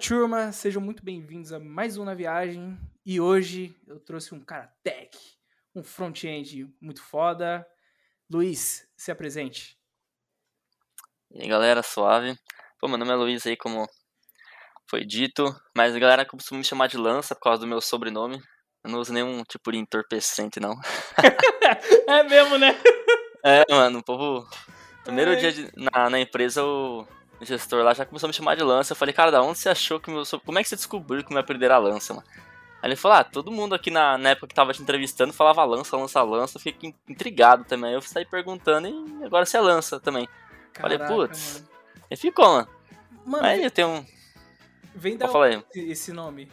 Turma, sejam muito bem-vindos a mais um Na Viagem e hoje eu trouxe um cara tech, um front-end muito foda. Luiz, se apresente. E aí galera, suave. Pô, meu nome é Luiz aí, como foi dito, mas a galera costuma me chamar de Lança por causa do meu sobrenome. Eu não uso nenhum tipo de entorpecente, não. é mesmo, né? É, mano, o povo. Primeiro Ai. dia de- na, na empresa, o gestor lá já começou a me chamar de Lança. Eu falei, cara, da onde você achou que meu. Como é que você descobriu que meu apelido era Lança, mano? Aí ele falou, ah, todo mundo aqui na, na época que tava te entrevistando falava Lança, Lança, Lança. Eu fiquei intrigado também. Aí eu saí perguntando e agora você é Lança também. Falei, Caraca, putz. mano. E ficou, mano. Mano, Aí eu tenho um. vem da onde esse nome?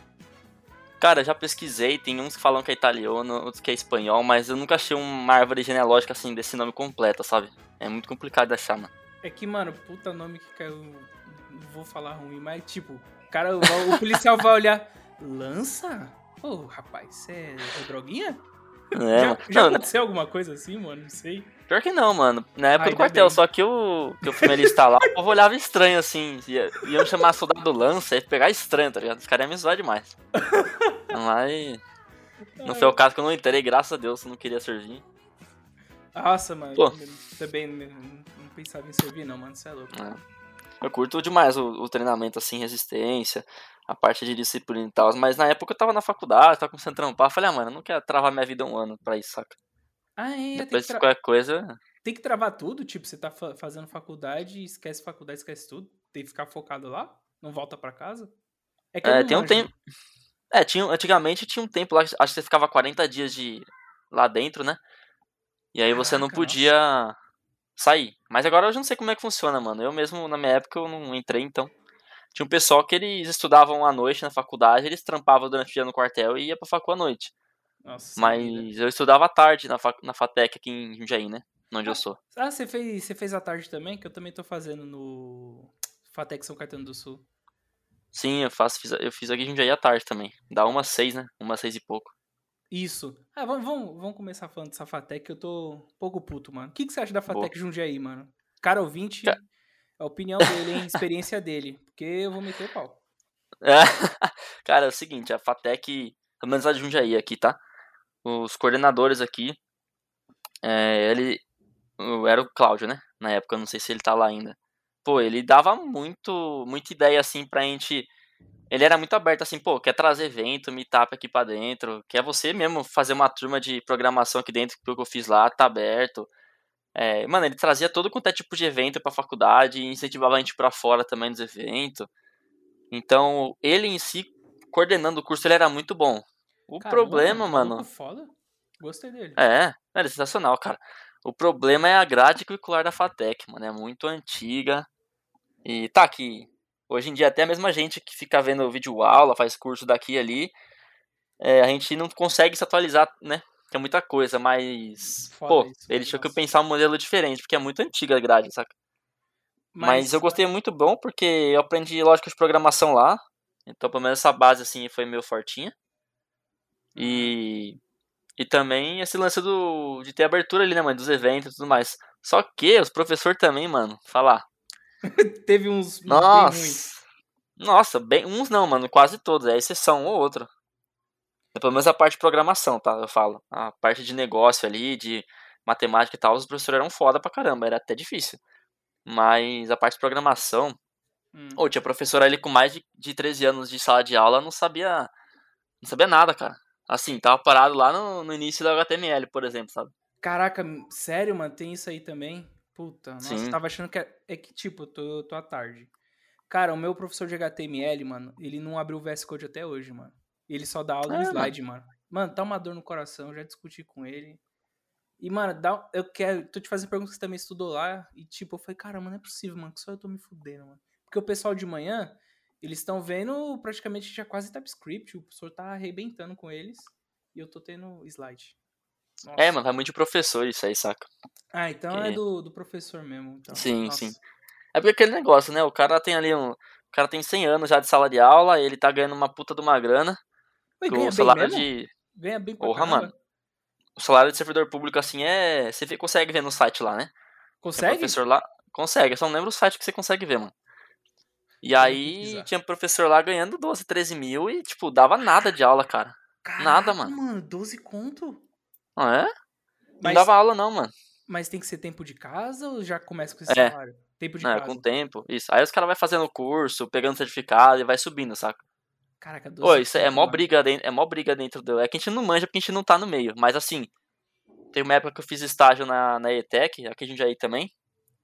Cara, já pesquisei, tem uns que falam que é italiano, outros que é espanhol, mas eu nunca achei uma árvore genealógica assim desse nome completa, sabe? É muito complicado de achar, mano. É que, mano, puta nome que caiu. Não vou falar ruim, mas tipo, o cara, o, o policial vai olhar. Lança? Ô, rapaz, você é, é droguinha? É, já já Não, né, aconteceu alguma coisa assim, mano? Não sei. pior que não, mano. Na época Ai, do quartel, bem. só que eu, que eu fui me alistar lá, o povo olhava estranho assim. Ia, iam chamar soldado lança, ia pegar estranho, tá ligado? Os caras iam me zoar demais. Mas. Não foi o caso que eu não entrei, graças a Deus, eu não queria servir. Nossa, mano. Pô. Também não, pensava em servir, não, mano. Você é louco. Eu curto demais o, o treinamento, assim, resistência, a parte de disciplina e tal. Mas na época eu tava na faculdade, tava começando a trampar. Falei, ah, mano, eu não quero travar minha vida um ano pra isso, saca? Ah, é, Depois de tra- qualquer coisa. tem que travar tudo? Tipo, você tá fa- fazendo faculdade, esquece faculdade, esquece tudo. Tem que ficar focado lá? Não volta pra casa? É É, tem um tempo. É, tinha, antigamente tinha um tempo lá, acho que você ficava 40 dias de lá dentro, né? E aí você não nossa. podia sair. Mas agora eu já não sei como é que funciona, mano. Eu mesmo, na minha época, eu não entrei, então. Tinha um pessoal que eles estudavam à noite na faculdade, eles trampavam durante o dia no quartel e ia pra facu à noite. Nossa. Mas eu estudava à tarde na, na FATEC aqui em Jundiaí, né? Onde eu sou. Ah, você fez, você fez a tarde também? Que eu também tô fazendo no Fatec São Caetano do Sul. Sim, eu faço, fiz, eu fiz aqui em Jundiaí à tarde também. Dá umas seis, né? Umas seis e pouco. Isso. Ah, vamos, vamos, vamos começar falando dessa Fatec, que eu tô um pouco puto, mano. O que, que você acha da Fatec Jundiaí, mano? Cara ouvinte, Ca- a opinião dele, hein? Experiência dele. Porque eu vou meter o pau. É, Cara, é o seguinte, a FATEC, pelo menos a de Jundiaí aqui, tá? Os coordenadores aqui, é, ele, era o Cláudio, né? Na época, eu não sei se ele tá lá ainda. Pô, ele dava muito, muita ideia, assim, pra gente... Ele era muito aberto, assim, pô, quer trazer evento, meetup aqui pra dentro, quer você mesmo fazer uma turma de programação aqui dentro, que eu fiz lá, tá aberto. É, mano, ele trazia todo quanto é tipo de evento pra faculdade, incentivava a gente pra fora também nos eventos. Então, ele em si, coordenando o curso, ele era muito bom. O Caramba, problema, mano. foda. Gostei dele. É, ele é sensacional, cara. O problema é a grade curricular da FATEC, mano. É muito antiga. E tá aqui. Hoje em dia, até a mesma gente que fica vendo vídeo aula, faz curso daqui e ali, é, a gente não consegue se atualizar, né? Que é muita coisa, mas. Foda pô, isso, ele tinha que pensar um modelo diferente, porque é muito antiga a grade, saca? Mas, eu gostei muito bom, porque eu aprendi lógica de programação lá. Então, pelo menos essa base, assim, foi meio fortinha. E. E também esse lance do, de ter abertura ali, né, mano? Dos eventos e tudo mais. Só que os professores também, mano, falar. Teve uns. Nossa! Nossa, bem, uns não, mano, quase todos. É exceção ou outra. É pelo menos a parte de programação, tá? Eu falo. A parte de negócio ali, de matemática e tal, os professores eram foda pra caramba, era até difícil. Mas a parte de programação, Hum. Ô, tinha professor ali com mais de, de 13 anos de sala de aula, não sabia. Não sabia nada, cara. Assim, tava parado lá no, no início da HTML, por exemplo, sabe? Caraca, sério, mano? Tem isso aí também? Puta, nossa, eu Sim. tava achando que é, é que, tipo, eu tô, eu tô à tarde. Cara, o meu professor de HTML, mano, ele não abriu o VS Code até hoje, mano. Ele só dá aula no slide, mano. Mano, tá uma dor no coração, já discuti com ele. E, mano, dá, eu quero. Tô te fazendo perguntas que você também estudou lá. E, tipo, eu falei, cara, mano, não é possível, mano, que só eu tô me fudendo, mano. Porque o pessoal de manhã, eles estão vendo praticamente já quase TypeScript, o professor tá arrebentando com eles e eu tô tendo slide. Nossa. É, mano, vai muito de professor isso aí, saca? Ah, então é do, do professor mesmo. Então. Sim, Nossa. sim. É porque aquele negócio, né? O cara tem ali um. O cara tem 100 anos já de sala de aula, ele tá ganhando uma puta de uma grana. Oi, ganha o salário de. Ganha bem pra Porra, caramba. mano. O salário de servidor público, assim, é. Você consegue ver no site lá, né? Consegue? Tem professor lá. Consegue, eu só não lembro o site que você consegue ver, mano. E aí tinha professor lá ganhando 12, 13 mil e, tipo, dava nada de aula, cara. Caraca, nada, mano. mano, 12 conto? Ah, é? Mas, não dava aula, não, mano. Mas tem que ser tempo de casa ou já começa com esse é. salário? Tempo de não, casa. com tempo, isso. Aí os caras vão fazendo curso, pegando certificado e vai subindo, saca? Caraca, 12 Pô, isso é mó briga, dentro, é mó briga dentro do... É que a gente não manja porque a gente não tá no meio. Mas assim, tem uma época que eu fiz estágio na, na ETEC, aqui em Jundiaí também.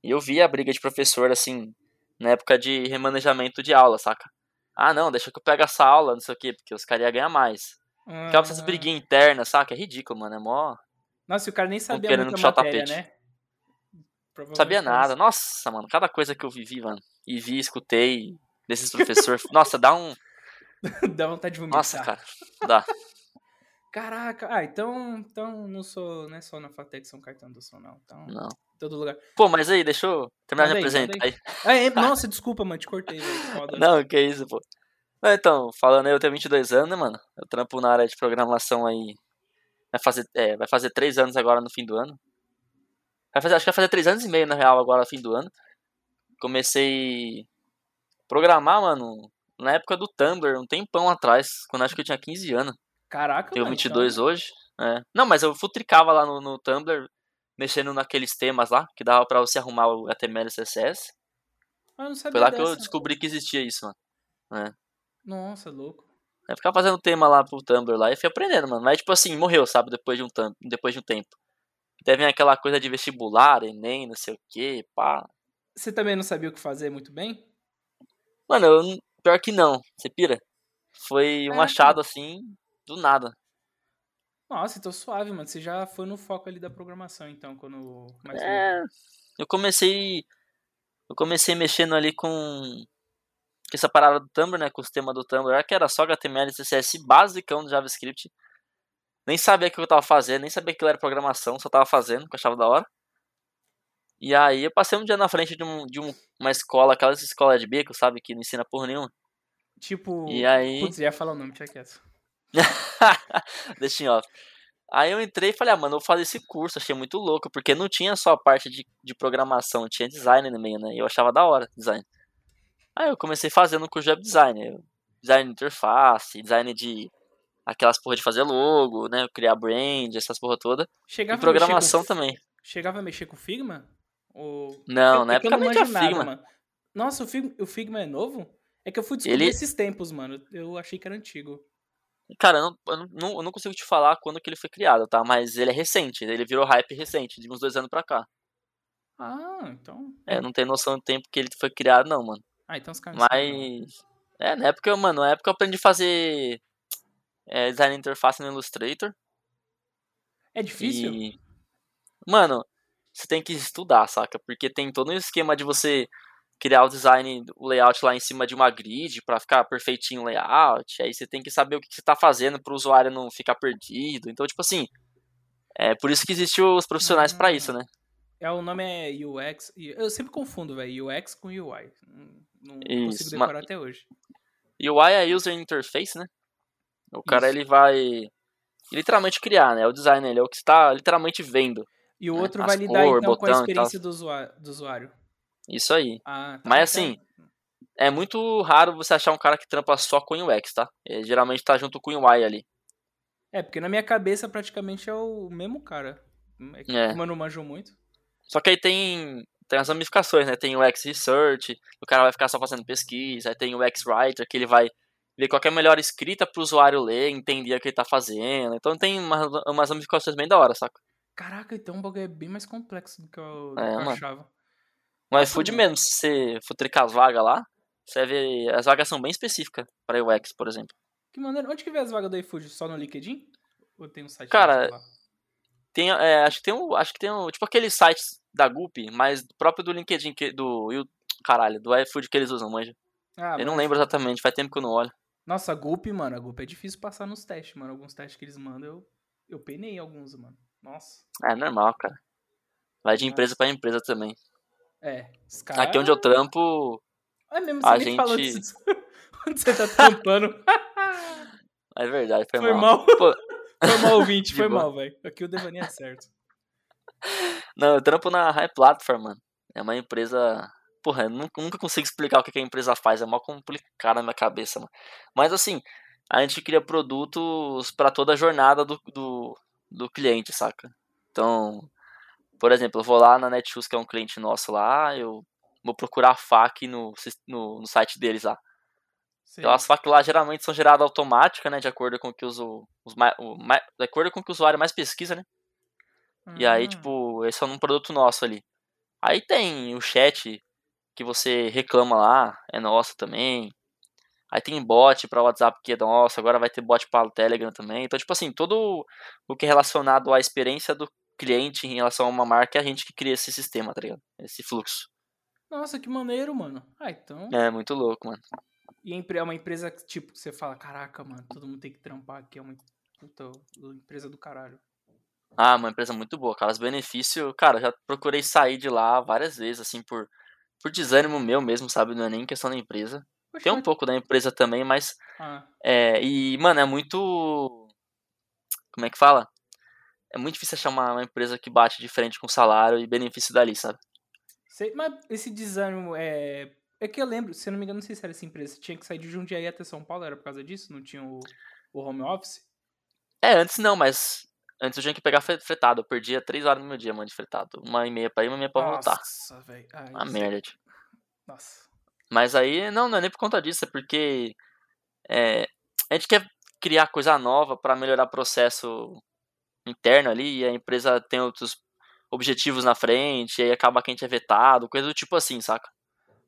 E eu vi a briga de professor, assim, na época de remanejamento de aula, saca? Ah, não, deixa que eu pego essa aula, não sei o quê, porque os caras iam ganhar mais. Ah. Aquela essas briguinhas internas, saca? É ridículo, mano, é mó... Nossa, o cara nem sabia querendo muita matéria, tapete. né? Sabia nada. Nossa, mano, cada coisa que eu vivi, mano, e vi, escutei desses professores, nossa, dá um... dá vontade de vomitar. Nossa, cara, dá. Caraca, ah, então, então não sou, não é só na Fatec São Caetano do Sul, não. Então, não. todo lugar. Pô, mas aí, deixa eu terminar de apresentar aí. Ah, é, nossa, desculpa, mano, te cortei. não, que isso, pô. Então, falando aí, eu tenho 22 anos, né, mano? Eu trampo na área de programação aí. Vai fazer, é, vai fazer 3 anos agora no fim do ano. Vai fazer, acho que vai fazer 3 anos e meio, na real, agora no fim do ano. Comecei a programar, mano, na época do Tumblr, um tempão atrás, quando acho que eu tinha 15 anos. Caraca, Tenho 22 então... hoje. É. Não, mas eu futricava lá no, no Tumblr, mexendo naqueles temas lá, que dava pra você arrumar o HTML e CSS. Ah, não sabia Foi lá dessa. que eu descobri que existia isso, mano. É. Nossa, louco. Eu ficava fazendo tema lá pro Tumblr lá e fui aprendendo, mano. Mas, tipo assim, morreu, sabe? Depois de um, depois de um tempo. Deve aquela coisa de vestibular, Enem, não sei o que, pá. Você também não sabia o que fazer muito bem? Mano, eu, pior que não. Você pira? Foi um é, achado, assim, do nada. Nossa, então suave, mano. Você já foi no foco ali da programação, então, quando mais É, novo. eu comecei. Eu comecei mexendo ali com. Essa parada do Tumblr, né? Com o sistema do Tumblr, que era só HTML e CSS basicão do JavaScript. Nem sabia o que eu tava fazendo, nem sabia que era programação, só tava fazendo, que eu achava da hora. E aí eu passei um dia na frente de, um, de um, uma escola, aquelas escolas de bico, sabe? Que não ensina porra nenhuma. Tipo. E aí. Putz, ia falar o nome, tinha quieto. Deixa em off. Aí eu entrei e falei, ah, mano, eu vou fazer esse curso, achei muito louco, porque não tinha só a parte de, de programação, tinha design no meio, né? E eu achava da hora design. Aí eu comecei fazendo o curso de web design, design de interface, design de aquelas porra de fazer logo, né? Criar brand, essas porra toda. Chegava e programação com... também. Chegava a mexer com Figma? Ou... Não, eu, na época não tinha Figma. Nada, Nossa, o Figma, o Figma é novo? É que eu fui descobrir Ele... esses tempos, mano. Eu achei que era antigo. Cara, eu não, eu, não, eu não consigo te falar quando que ele foi criado, tá? Mas ele é recente, ele virou hype recente, de uns dois anos pra cá. Ah, então. É, não tem noção do tempo que ele foi criado, não, mano. Ah, então os caras Mas. É, na época, mano, na época eu aprendi a fazer é, design interface no Illustrator. É difícil? E... Mano, você tem que estudar, saca? Porque tem todo um esquema de você criar o design, o layout lá em cima de uma grid para ficar perfeitinho o layout. Aí você tem que saber o que você está fazendo para o usuário não ficar perdido. Então, tipo assim, é por isso que existem os profissionais para isso, né? É, o nome é UX. Eu sempre confundo, velho, UX com UI. Não, não consigo decorar até hoje. UI é User Interface, né? O cara isso. ele vai literalmente criar, né? O design ele é o que está literalmente vendo. E o né? outro vai lidar cor, então com a experiência do usuário, do usuário. Isso aí. Ah, tá Mas assim, é muito raro você achar um cara que trampa só com UX, tá? Ele geralmente tá junto com o UI ali. É, porque na minha cabeça praticamente é o mesmo cara. É que é. Como eu não manjo muito. Só que aí tem, tem as ramificações, né? Tem o UX Research, o cara vai ficar só fazendo pesquisa. Aí tem o UX Writer, que ele vai ver qual é a melhor escrita pro usuário ler, entender o que ele tá fazendo. Então tem umas, umas ramificações bem da hora, saca? Caraca, então o bagulho é bem mais complexo do que eu, é, do que eu achava. No iFood mesmo, se você for tricar as vagas lá, você vê. As vagas são bem específicas para UX, por exemplo. Que maneiro. Onde que vê as vagas do iFood? Só no LinkedIn? Ou tem um site Cara, tem, é, acho que tem um. Acho que tem um. Tipo aqueles sites da Gup, mas próprio do LinkedIn, que, do, caralho, do iFood que eles usam, manja. Ah, eu não mas- lembro exatamente, faz tempo que eu não olho. Nossa, a Gulp, mano, a Gulp é difícil passar nos testes, mano. Alguns testes que eles mandam, eu, eu penei alguns, mano. Nossa. É normal, cara. Vai de empresa pra empresa também. É, os caras... Aqui onde eu trampo, É mesmo, a você falou gente- disso. Onde você tá tampando. é verdade, foi, Foi mal. mal. Pô, Foi mal, ouvinte, foi boa. mal, velho. Aqui o Devani é certo. não, eu trampo na High Platform, mano. É uma empresa. Porra, eu nunca, consigo explicar o que a empresa faz, é mal complicado na minha cabeça, mano. Mas assim, a gente cria produtos pra toda a jornada do, do, do cliente, saca? Então, por exemplo, eu vou lá na Netshoes, que é um cliente nosso lá, eu vou procurar a FAQ no, no, no site deles lá. Então, as FAQ lá geralmente são geradas automáticas, né? De acordo com o que os, os o de acordo com o que o usuário mais pesquisa, né? E aí, Ah, tipo, esse é um produto nosso ali. Aí tem o chat que você reclama lá, é nosso também. Aí tem bot pra WhatsApp que é nosso, agora vai ter bot para o Telegram também. Então, tipo assim, todo o que é relacionado à experiência do cliente em relação a uma marca é a gente que cria esse sistema, tá ligado? Esse fluxo. Nossa, que maneiro, mano. Ah, então... É muito louco, mano. E empre- é uma empresa que, tipo, você fala, caraca, mano, todo mundo tem que trampar aqui, é uma puta empresa do caralho. Ah, uma empresa muito boa, cara. Os benefícios, cara, já procurei sair de lá várias vezes, assim, por, por desânimo meu mesmo, sabe? Não é nem questão da empresa. Poxa, Tem um mas- pouco da empresa também, mas Ah, É, e, mano, é muito. Como é que fala? É muito difícil achar uma, uma empresa que bate de frente com salário e benefício dali, sabe? sei, mas esse desânimo é... É que eu lembro, se eu não me engano, não sei se era essa empresa, tinha que sair de Jundiaí até São Paulo, era por causa disso? Não tinha o, o home office? É, antes não, mas. Antes eu tinha que pegar fre- fretado. Eu perdia três horas no meu dia, mano, de fretado. Uma e meia pra ir, uma e meia pra voltar. Nossa, velho. Uma merda, tio. Nossa. Mas aí, não, não é nem por conta disso, é porque. É, a gente quer criar coisa nova pra melhorar o processo interno ali e a empresa tem outros objetivos na frente, e aí acaba que a gente é vetado, coisa do tipo assim, saca?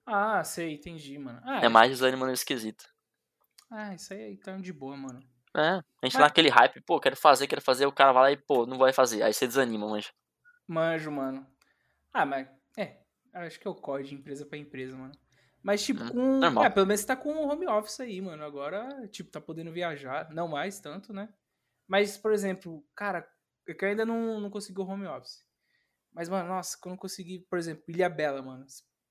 Ah, sei, entendi, mano. Ah, É mais desânimo nesse quesito. Ah, isso aí então de boa, mano. É, a gente Mas- tá naquele hype, pô, quero fazer, quero fazer, o cara vai lá e, pô, não vai fazer. Aí você desanima, manja. Manjo, mano. Ah, mas. É. Acho que é o código de empresa pra empresa, mano. Mas, tipo, Hum, com. normal. É, pelo menos você tá com o home office aí, mano. Agora, tipo, tá podendo viajar. Não mais tanto, né? Mas, por exemplo, cara, é que eu ainda não, não consegui o home office. Mas, mano, nossa, quando eu consegui, por exemplo, Ilha Bela, mano.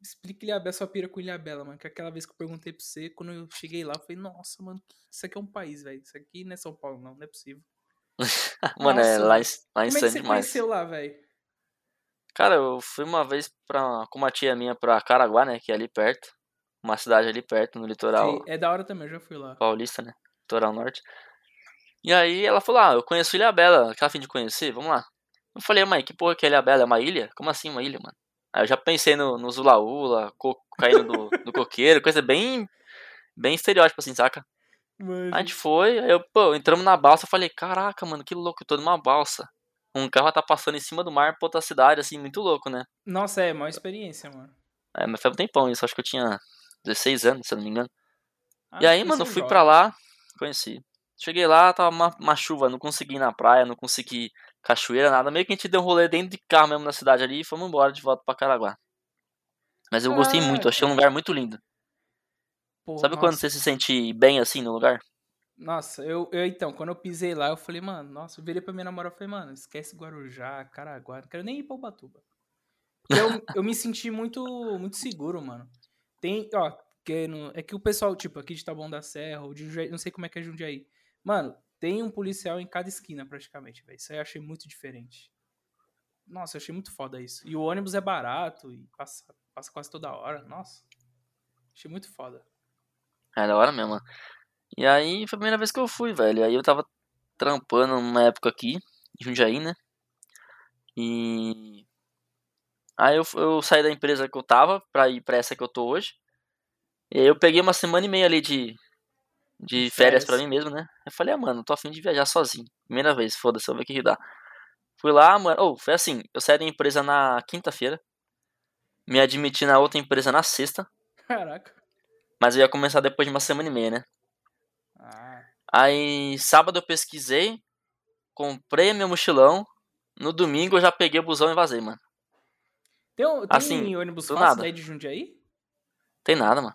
Explica Ilha Bela, sua pira com Ilha Bela, mano. Que aquela vez que eu perguntei pra você, quando eu cheguei lá, eu falei, nossa, mano, isso aqui é um país, velho. Isso aqui não é São Paulo, não, não é possível. Mano, é Nossa, lá em, lá em Como é que você demais. conheceu lá, velho? Cara, eu fui uma vez pra, com uma tia minha pra Caraguá, né, que é ali perto. Uma cidade ali perto, no litoral É da hora também, eu já fui lá. paulista, né, litoral norte. E aí ela falou, ah, eu conheço Ilha Bela, quer a fim de conhecer? Vamos lá. Eu falei, mãe, que porra que é Ilha Bela? É uma ilha? Como assim uma ilha, mano? Aí eu já pensei no, no Zula Ula, co caindo do, do coqueiro, coisa bem, bem estereótipo assim, saca? Mano, A gente foi, aí eu, pô, entramos na balsa, eu falei, caraca, mano, que louco, eu tô numa balsa. Um carro tá passando em cima do mar pra outra cidade, assim, muito louco, né? Nossa, é, maior experiência, mano. É, mas foi um tempão isso, acho que eu tinha 16 anos, se eu não me engano. Ah, e aí, mano, fui jovens. pra lá, conheci. Cheguei lá, tava uma, uma chuva, não consegui ir na praia, não consegui cachoeira, nada. Meio que a gente deu um rolê dentro de carro mesmo na cidade ali e fomos embora de volta pra Caraguá. Mas eu gostei muito, achei um lugar muito lindo. Pô, Sabe quando nossa, você se sente bem assim no lugar? Nossa, eu, eu então, quando eu pisei lá, eu falei, mano, nossa, eu virei pra minha namorada e falei, mano, esquece Guarujá, Caraguá, não quero nem ir pra Ubatuba. Eu, eu me senti muito, muito seguro, mano. Tem, ó, que no- é que o pessoal, tipo, aqui de Taboão da Serra, ou de Jundiaí, não sei como é que é Jundiaí. Mano, tem um policial em cada esquina, praticamente, velho. Isso aí eu achei muito diferente. Nossa, eu achei muito foda isso. E o ônibus é barato e passa, passa quase toda hora. Nossa. Achei muito foda. É da hora mesmo. E aí foi a primeira vez que eu fui, velho. Aí eu tava trampando numa época aqui, em Jundiaí, né? E. Aí eu, eu saí da empresa que eu tava pra ir pra essa que eu tô hoje. E aí eu peguei uma semana e meia ali de, de férias pra Férias. mim mesmo, né? Eu falei, ah, mano, tô afim de viajar sozinho. Primeira vez, foda-se, eu ver o que que dá. Fui lá, mano. Oh, foi assim, eu saí da empresa na quinta-feira. Me admiti na outra empresa na sexta. Caraca. Mas eu ia começar depois de uma semana e meia, né? Ah. Aí, sábado eu pesquisei, comprei meu mochilão. No domingo eu já peguei o busão e vazei, mano. Tem, tem Assim, ônibus fácil nada. daí de Jundiaí? Tem nada, mano.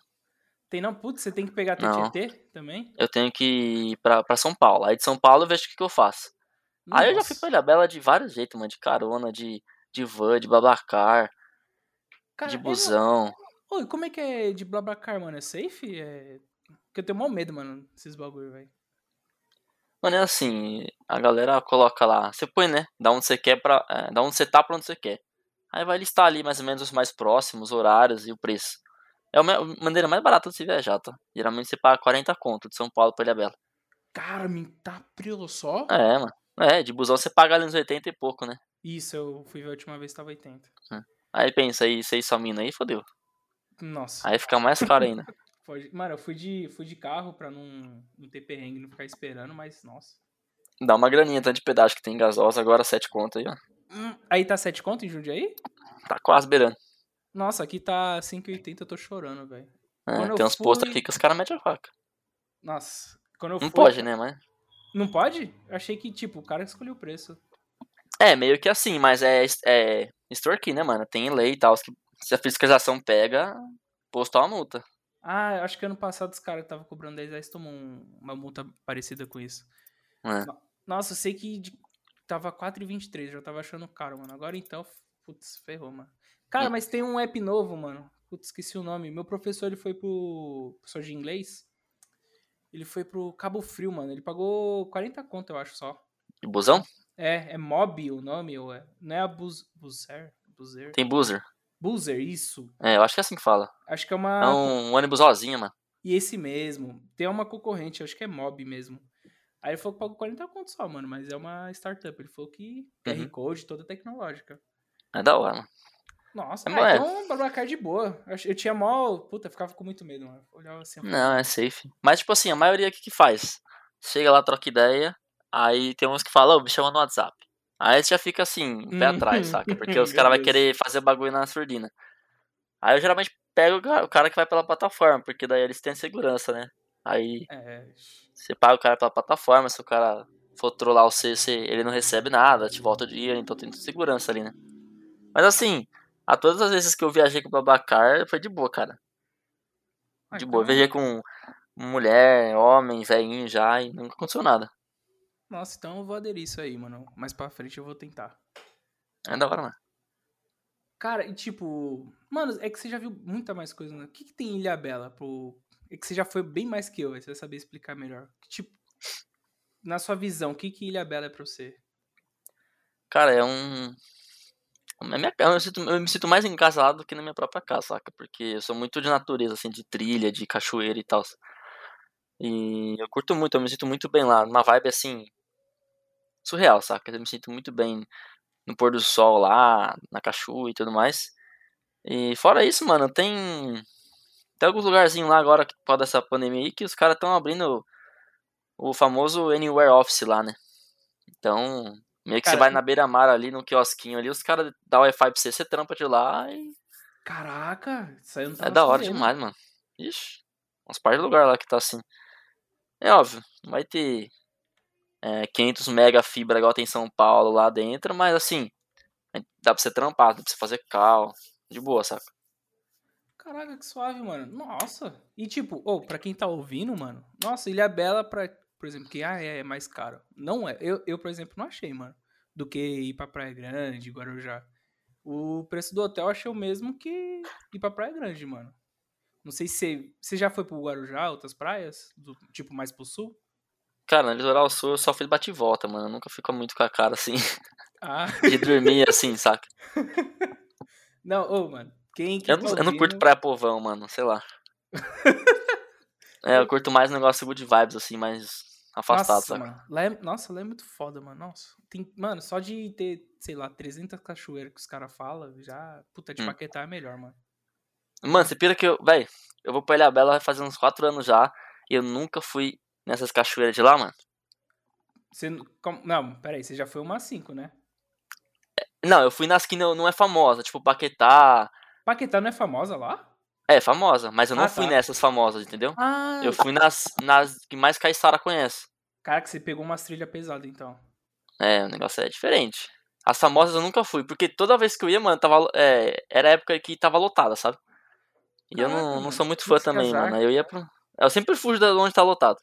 Tem não? Putz, você tem que pegar Não. TTT também? Eu tenho que ir pra, pra São Paulo. Aí de São Paulo eu vejo o que, que eu faço. Aí eu já fui Nossa. pra Ilhabela de vários jeitos, mano. De carona, de, de van, de babacar, Cara, de busão. Oi, como é que é de Blablacar, mano? É safe? É... Porque eu tenho maior medo, mano, desses bagulho, velho. Mano, é assim, a galera coloca lá, você põe, né? Da onde você quer pra. É, da onde você tá pra onde você quer. Aí vai listar ali mais ou menos os mais próximos, horários e o preço. É a maneira mais barata de se viajar, tá? Geralmente você paga 40 conto de São Paulo pra Ilhabela. Cara, me tá prilo só? É, mano. É, de busão você paga ali uns 80 e pouco, né? Isso, eu fui ver a última vez, tava 80. Aí pensa aí, você e sua mina aí, fodeu. Nossa. Aí fica mais caro ainda. Pode... Mano, eu fui de, fui de carro pra não, não ter perrengue, não ficar esperando, mas nossa. Dá uma graninha, tanto de pedágio que tem gasosa, agora 7 conto aí, ó. Hum, aí tá 7 conto em Jundiaí? Tá quase beirando. Nossa, aqui tá 5,80, eu tô chorando, velho. É, tem uns postos fui- aqui que os caras metem a faca. Nossa. Quando eu Não fui- pode, né, mas. Não pode? Eu achei que, tipo, o cara que escolheu o preço. É, meio que assim, mas é, é extorquir, né, mano? Tem lei e tal. que Se a fiscalização pega, posto uma multa. Ah, acho que ano passado os caras que estavam cobrando 10 reais tomou um- uma multa parecida com isso. É. Nossa, eu sei que de- tava 4,23, já tava achando caro, mano. Agora então, putz, ferrou, mano. Cara, mas tem um app novo, mano. Putz, esqueci o nome. Meu professor, ele foi pro. professor de inglês. Ele foi pro Cabo Frio, mano. Ele pagou 40 conto, eu acho só. E busão? É, é Mob o nome, ou é? Não é a Buz, Buzer? Buzer? Tem buzzer. Buzer, isso. É, eu acho que é assim que fala. Acho que é uma. É um, um ônibus rosinha, mano. E esse mesmo. Tem uma concorrente, acho que é Mob mesmo. Aí ele falou que pagou 40 conto só, mano. Mas é uma startup. Ele falou que QR Uhum. Code, toda tecnológica. É da hora, mano. Nossa, É, ah, mas- então Babacar de boa. Eu, tinha mó. Puta, ficava com muito medo, mano. Olhava assim. Não, é safe. Mas, tipo assim, a maioria o que, que faz? Chega lá, troca ideia. Aí tem uns que falam, ô, me chama no WhatsApp. Aí você já fica assim, pé atrás, saca? Porque os caras vão querer fazer bagulho na surdina. Aí eu geralmente pego o cara que vai pela plataforma, porque daí eles têm segurança, né? Aí É. você paga o cara pela plataforma, se o cara for trollar você, você- ele não recebe nada, te volta o dinheiro, então tem segurança ali, né? Mas assim, a todas as vezes que eu viajei com o Babacar, foi de boa, cara. Ah, De boa. então- Viajei com mulher, homem, velhinho já, e nunca aconteceu nada. Nossa, então eu vou aderir isso aí, mano. Mais pra frente eu vou tentar. É da hora, mano. Cara, e tipo. Mano, é que você já viu muita mais coisa, né? O que, que tem em Ilha Bela? Pro... É que você já foi bem mais que eu, aí você vai saber explicar melhor. Tipo, na sua visão, o que, que Ilha Bela é pra você? Cara, é um. É minha- Eu me, sinto, eu me sinto mais em casa lá do que na minha própria casa, saca? Porque eu sou muito de natureza, assim, de trilha, de cachoeira e tal. E eu curto muito, eu me sinto muito bem lá. Uma vibe assim. surreal, saca? Eu me sinto muito bem no pôr do sol lá, na cachoeira e tudo mais. E fora isso, mano, tem. Tem alguns lugarzinhos lá agora, por causa dessa pandemia aí, que os caras estão abrindo o famoso Anywhere Office lá, né? Então, meio que Cara, você vai na beira-mar ali, no quiosquinho ali, os caras dão Wi-Fi pra você, você trampa de lá e Caraca, isso aí não é da hora sabendo. demais, mano. Ixi, uns par de lugar lá que tá assim. É óbvio, não vai ter é, 500 mega fibra igual tem em São Paulo lá dentro, mas assim, dá pra você trampar, dá pra você fazer cal, de boa, saca? Caraca, que suave, mano. Nossa. E tipo, ou pra quem tá ouvindo, mano. Nossa, Ilha Bela, pra, por exemplo, que ah, é, é mais caro. Não é. Eu, eu, por exemplo, não achei, mano. Do que ir pra Praia Grande, Guarujá. O preço do hotel eu achei o mesmo que ir pra Praia Grande, mano. Não sei se você, já foi pro Guarujá, outras praias? Do, tipo, mais pro sul? Cara, no litoral sul eu só fiz bate e volta, mano. Eu nunca fico muito com a cara assim, Ah, de dormir assim, saca? não, ô, mano. Quem, quem Eu tá não, eu não curto praia povão, mano, sei lá. É, eu curto mais negócio good vibes, assim, mais afastado, Nossa, mano. Lá é, nossa, lá é muito foda, mano. Nossa. Tem, mano, só de ter, sei lá, 300 cachoeiras que os caras falam, já. Puta, de Hum. Paquetá é melhor, mano. Mano, você pira que eu. Véi, eu vou pra Ilha Bela fazer uns 4 anos já. E eu nunca fui nessas cachoeiras de lá, mano. Você, não- como- não, peraí, você já foi uma 5, né? Não, eu fui nas que não, não é famosa, tipo Paquetá. Paquetá não é famosa lá? É, famosa, mas eu não Ah, fui tá. nessas famosas, entendeu? Ah, Eu fui nas, nas que mais Caissara conhece. cara, que você pegou umas trilhas pesadas, então. É, o negócio é diferente. As famosas eu nunca fui, porque toda vez que eu ia, mano, tava, é, era a época que tava lotada, sabe? E eu não, não mano, sou muito fã também, casar. mano. Eu ia pro. Eu sempre fujo da onde tá lotado.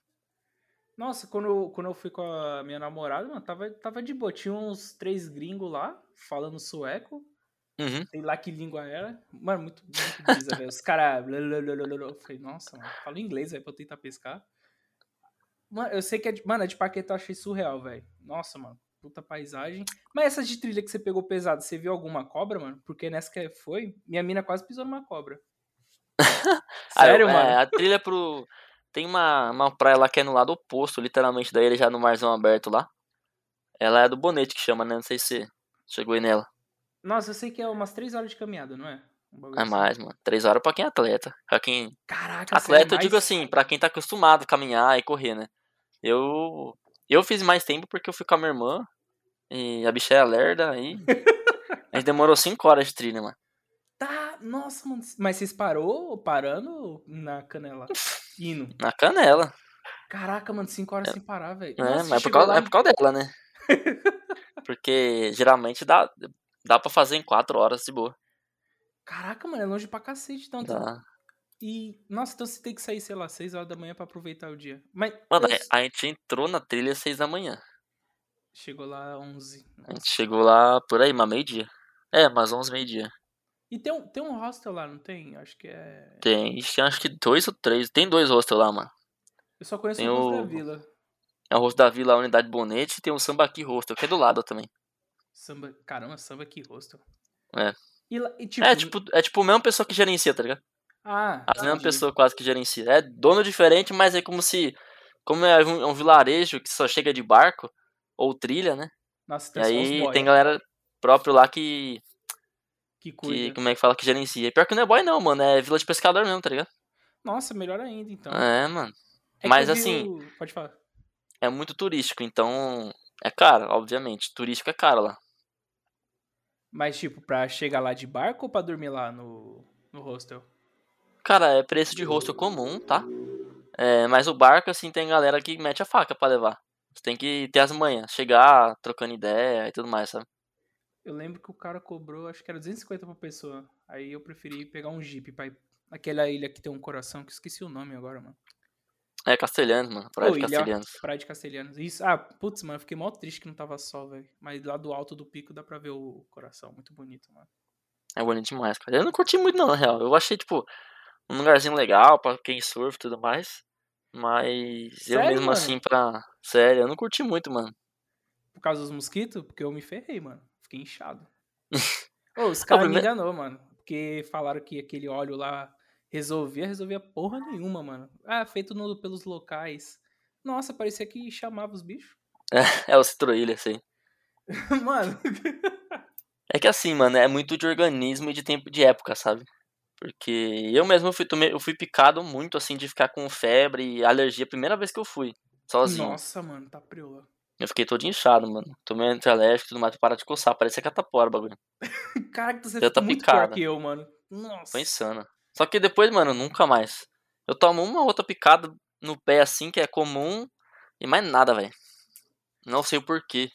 Nossa, quando, eu- quando eu fui com a minha namorada, mano, tava, tava de boa. Tinha uns três gringos lá, falando sueco. Uhum. Sei lá que língua era. Mano, muito, muito brisa, velho. Os caras. Eu falei, nossa, mano, fala inglês, velho, pra eu tentar pescar. Mano, eu sei que é de. Mano, a de Paquetá achei surreal, velho. Nossa, mano. Puta paisagem. Mas essa de trilha que você pegou pesado, você viu alguma cobra, mano? Porque nessa que foi, minha mina quase pisou numa cobra. Ah, eu- Sério, é, mano? a trilha pro. Tem uma, uma praia lá que é no lado oposto, literalmente, da ilha já no marzão aberto lá. Ela é do Bonete que chama, né? Não sei se chegou aí nela. Nossa, eu sei que é umas três horas de caminhada, não é? Um É assim. mais, mano. Três horas pra quem é atleta. Pra quem. Caraca, Atleta, sério, eu digo mais- assim, pra quem tá acostumado a caminhar e correr, né? Eu. Eu fiz mais tempo porque eu fui com a minha irmã. E a bicha é lerda, aí. A gente demorou cinco horas de trilha, mano. Tá, nossa, mano. Mas vocês parou parando na canela? Indo. Na canela. Caraca, mano, cinco horas sem parar, velho. É, mas é por, causa, lá- é por causa dela, né? Porque geralmente dá, dá pra fazer em quatro horas de boa. Caraca, mano, é longe pra cacete. Então, Dá. E, nossa, então você tem que sair, sei lá, seis horas da manhã pra aproveitar o dia. Mas Mano, eu- a gente entrou na trilha às seis da manhã. chegou lá 11. A gente chegou lá por aí, mas meio-dia. É, mas onze, meio-dia. E tem um, tem um hostel lá, não tem? Acho que é. Tem, ixi, acho que dois ou três. Tem dois hostels lá, mano. Eu só conheço Tem o hostel o- da vila. É o hostel da Vila Unidade Bonete e tem o Sambaqui Hostel, que é do lado também. Samba. Caramba, samba que hostel. É. E, e, tipo, É tipo, é tipo a mesma pessoa que gerencia, tá ligado? Ah, As mesmas entendi. pessoas quase que gerencia. É dono diferente, mas é como se. Como é um, é um vilarejo que só chega de barco ou trilha, né? Nossa, E tem os aí boy tem galera próprio lá que, que que. cuida. Como é que fala que gerencia. E pior que não é boy, não, mano. É vila de pescador mesmo, tá ligado? Nossa, melhor ainda, então. É, mano. É que mas assim- o- Pode falar. É muito turístico, então. É caro, obviamente. Turístico é caro lá. Mas, tipo, pra chegar lá de barco ou pra dormir lá no, no hostel? Cara, é preço de hostel comum, tá? É, mas o barco, assim, tem galera que mete a faca pra levar. Você tem que ter as manhas, chegar trocando ideia e tudo mais, sabe? Eu lembro que o cara cobrou, acho que era 250 por pessoa. Aí eu preferi pegar um jeep pra ir naquela ilha que tem um coração, que esqueci o nome agora, mano. É Castelhanos, mano. Praia de ilha- Castelhanos. Praia de Castelhanos. Isso. Ah, putz, mano, eu fiquei mó triste que não tava sol, velho. Mas lá do alto do pico dá pra ver o coração. Muito bonito, mano. É bonito demais, cara. Eu não curti muito, não, na real. Eu achei, tipo, um lugarzinho legal pra quem surfa e tudo mais. Mas eu Sério, mesmo mano? assim, pra. Sério, eu não curti muito, mano. Por causa dos mosquitos? Porque eu me ferrei, mano. Fiquei inchado. Ô, os caras me enganou, mano. Porque falaram que aquele óleo lá resolvia, resolvia porra nenhuma, mano. Ah, feito no- pelos locais. Nossa, parecia que chamava os bichos. É o Citroilha, assim. mano, É que assim, mano, é muito de organismo e de tempo de época, sabe? Porque eu mesmo fui, tomei- eu fui picado muito, assim, de ficar com febre e alergia a primeira vez que eu fui, sozinho. nossa, mano, tá preola. Eu fiquei todo inchado, mano. Tomei antialérgico e tudo mais pra parar de coçar. Parecia catapora o bagulho. Caraca, você Já tá ficou muito pior picada. que eu, mano. Nossa. Foi insano. Só que depois, mano, nunca mais. Eu tomo uma outra picada no pé assim, que é comum, e mais nada, velho. Não sei o porquê.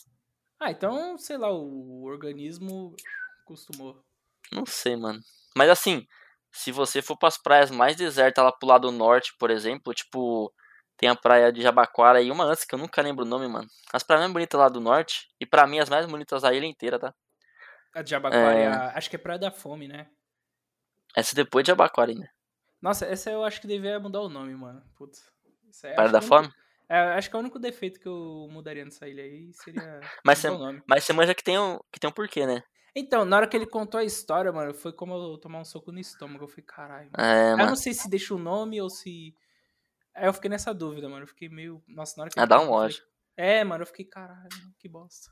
Ah, então, sei lá, o organismo acostumou. Não sei, mano. Mas assim, se você for pras praias mais desertas lá pro lado norte, por exemplo, tipo, tem a praia de Jabaquara e uma antes que eu nunca lembro o nome, mano. As praias mais bonitas lá do norte, e pra mim as mais bonitas da ilha inteira, tá? A de Jabaquara, é É. a- acho que é Praia da Fome, né? Essa depois de Jabaquara ainda. Nossa, essa eu acho que devia mudar o nome, mano. Putz. É- acho da é único- Fome? É, acho que é o único defeito que eu mudaria nessa ilha aí seria Mas você- o nome. Mas você manja que tem um, que tem um porquê, né? Então, na hora que ele contou a história, mano, foi como eu tomar um soco no estômago. Eu falei, caralho. mano. É, Eu não sei se deixa o nome ou se. Aí eu fiquei nessa dúvida, mano. Eu fiquei meio. Nossa, na hora que Ah, dá um falei- ódio. É, mano, eu fiquei, caralho, que bosta.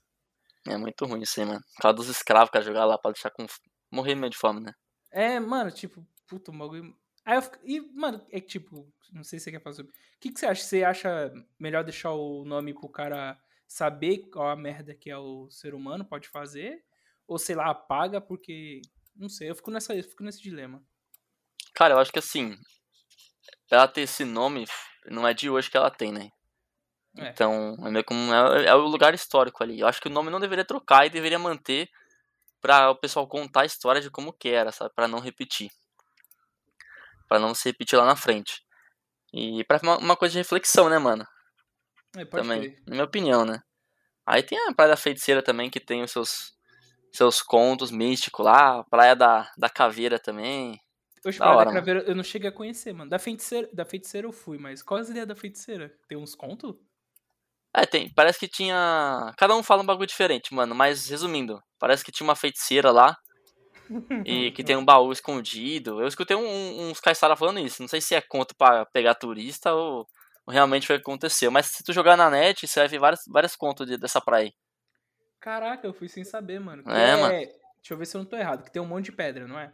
É muito ruim isso aí, mano. Causa dos escravos que jogar lá pra deixar com. morrer meio de fome, né? É, mano, tipo, puta, um bagulho. Aí eu fico... E, mano, é que tipo, não sei se você quer fazer. O que, que você acha? Você acha melhor deixar o nome pro cara saber qual a merda que é o ser humano pode fazer? Ou sei lá, apaga porque. Não sei, eu fico, nessa, eu fico nesse dilema. Cara, eu acho que assim. Ela ter esse nome, não é de hoje que ela tem, né? É. Então, é meio como. É, é o lugar histórico ali. Eu acho que o nome não deveria trocar e deveria manter pra o pessoal contar a história de como que era, sabe? Pra não repetir. Pra não se repetir lá na frente. E pra uma, uma coisa de reflexão, né, mano? É, pode também, crer. na minha opinião, né? Aí tem a Praia da Feiticeira também, que tem os seus, seus contos místicos lá, a Praia da, da Caveira também. Oxe, Da Praia hora, da mano. Caveira eu não cheguei a conhecer, mano. Da feiticeira, da feiticeira eu fui, mas qual é a ideia da feiticeira? Tem uns contos? É, tem, parece que tinha. Cada um fala um bagulho diferente, mano, mas resumindo, parece que tinha uma feiticeira lá e que tem um baú escondido. Eu escutei um- um- uns caiçara falando isso. Não sei se é conto pra pegar turista ou, ou realmente foi o que aconteceu. Mas se tu jogar na net, você vai ver várias, várias contos de- dessa praia. aí. Caraca, eu fui sem saber, mano. Que É, mano. Deixa eu ver se eu não tô errado, que tem um monte de pedra, não é?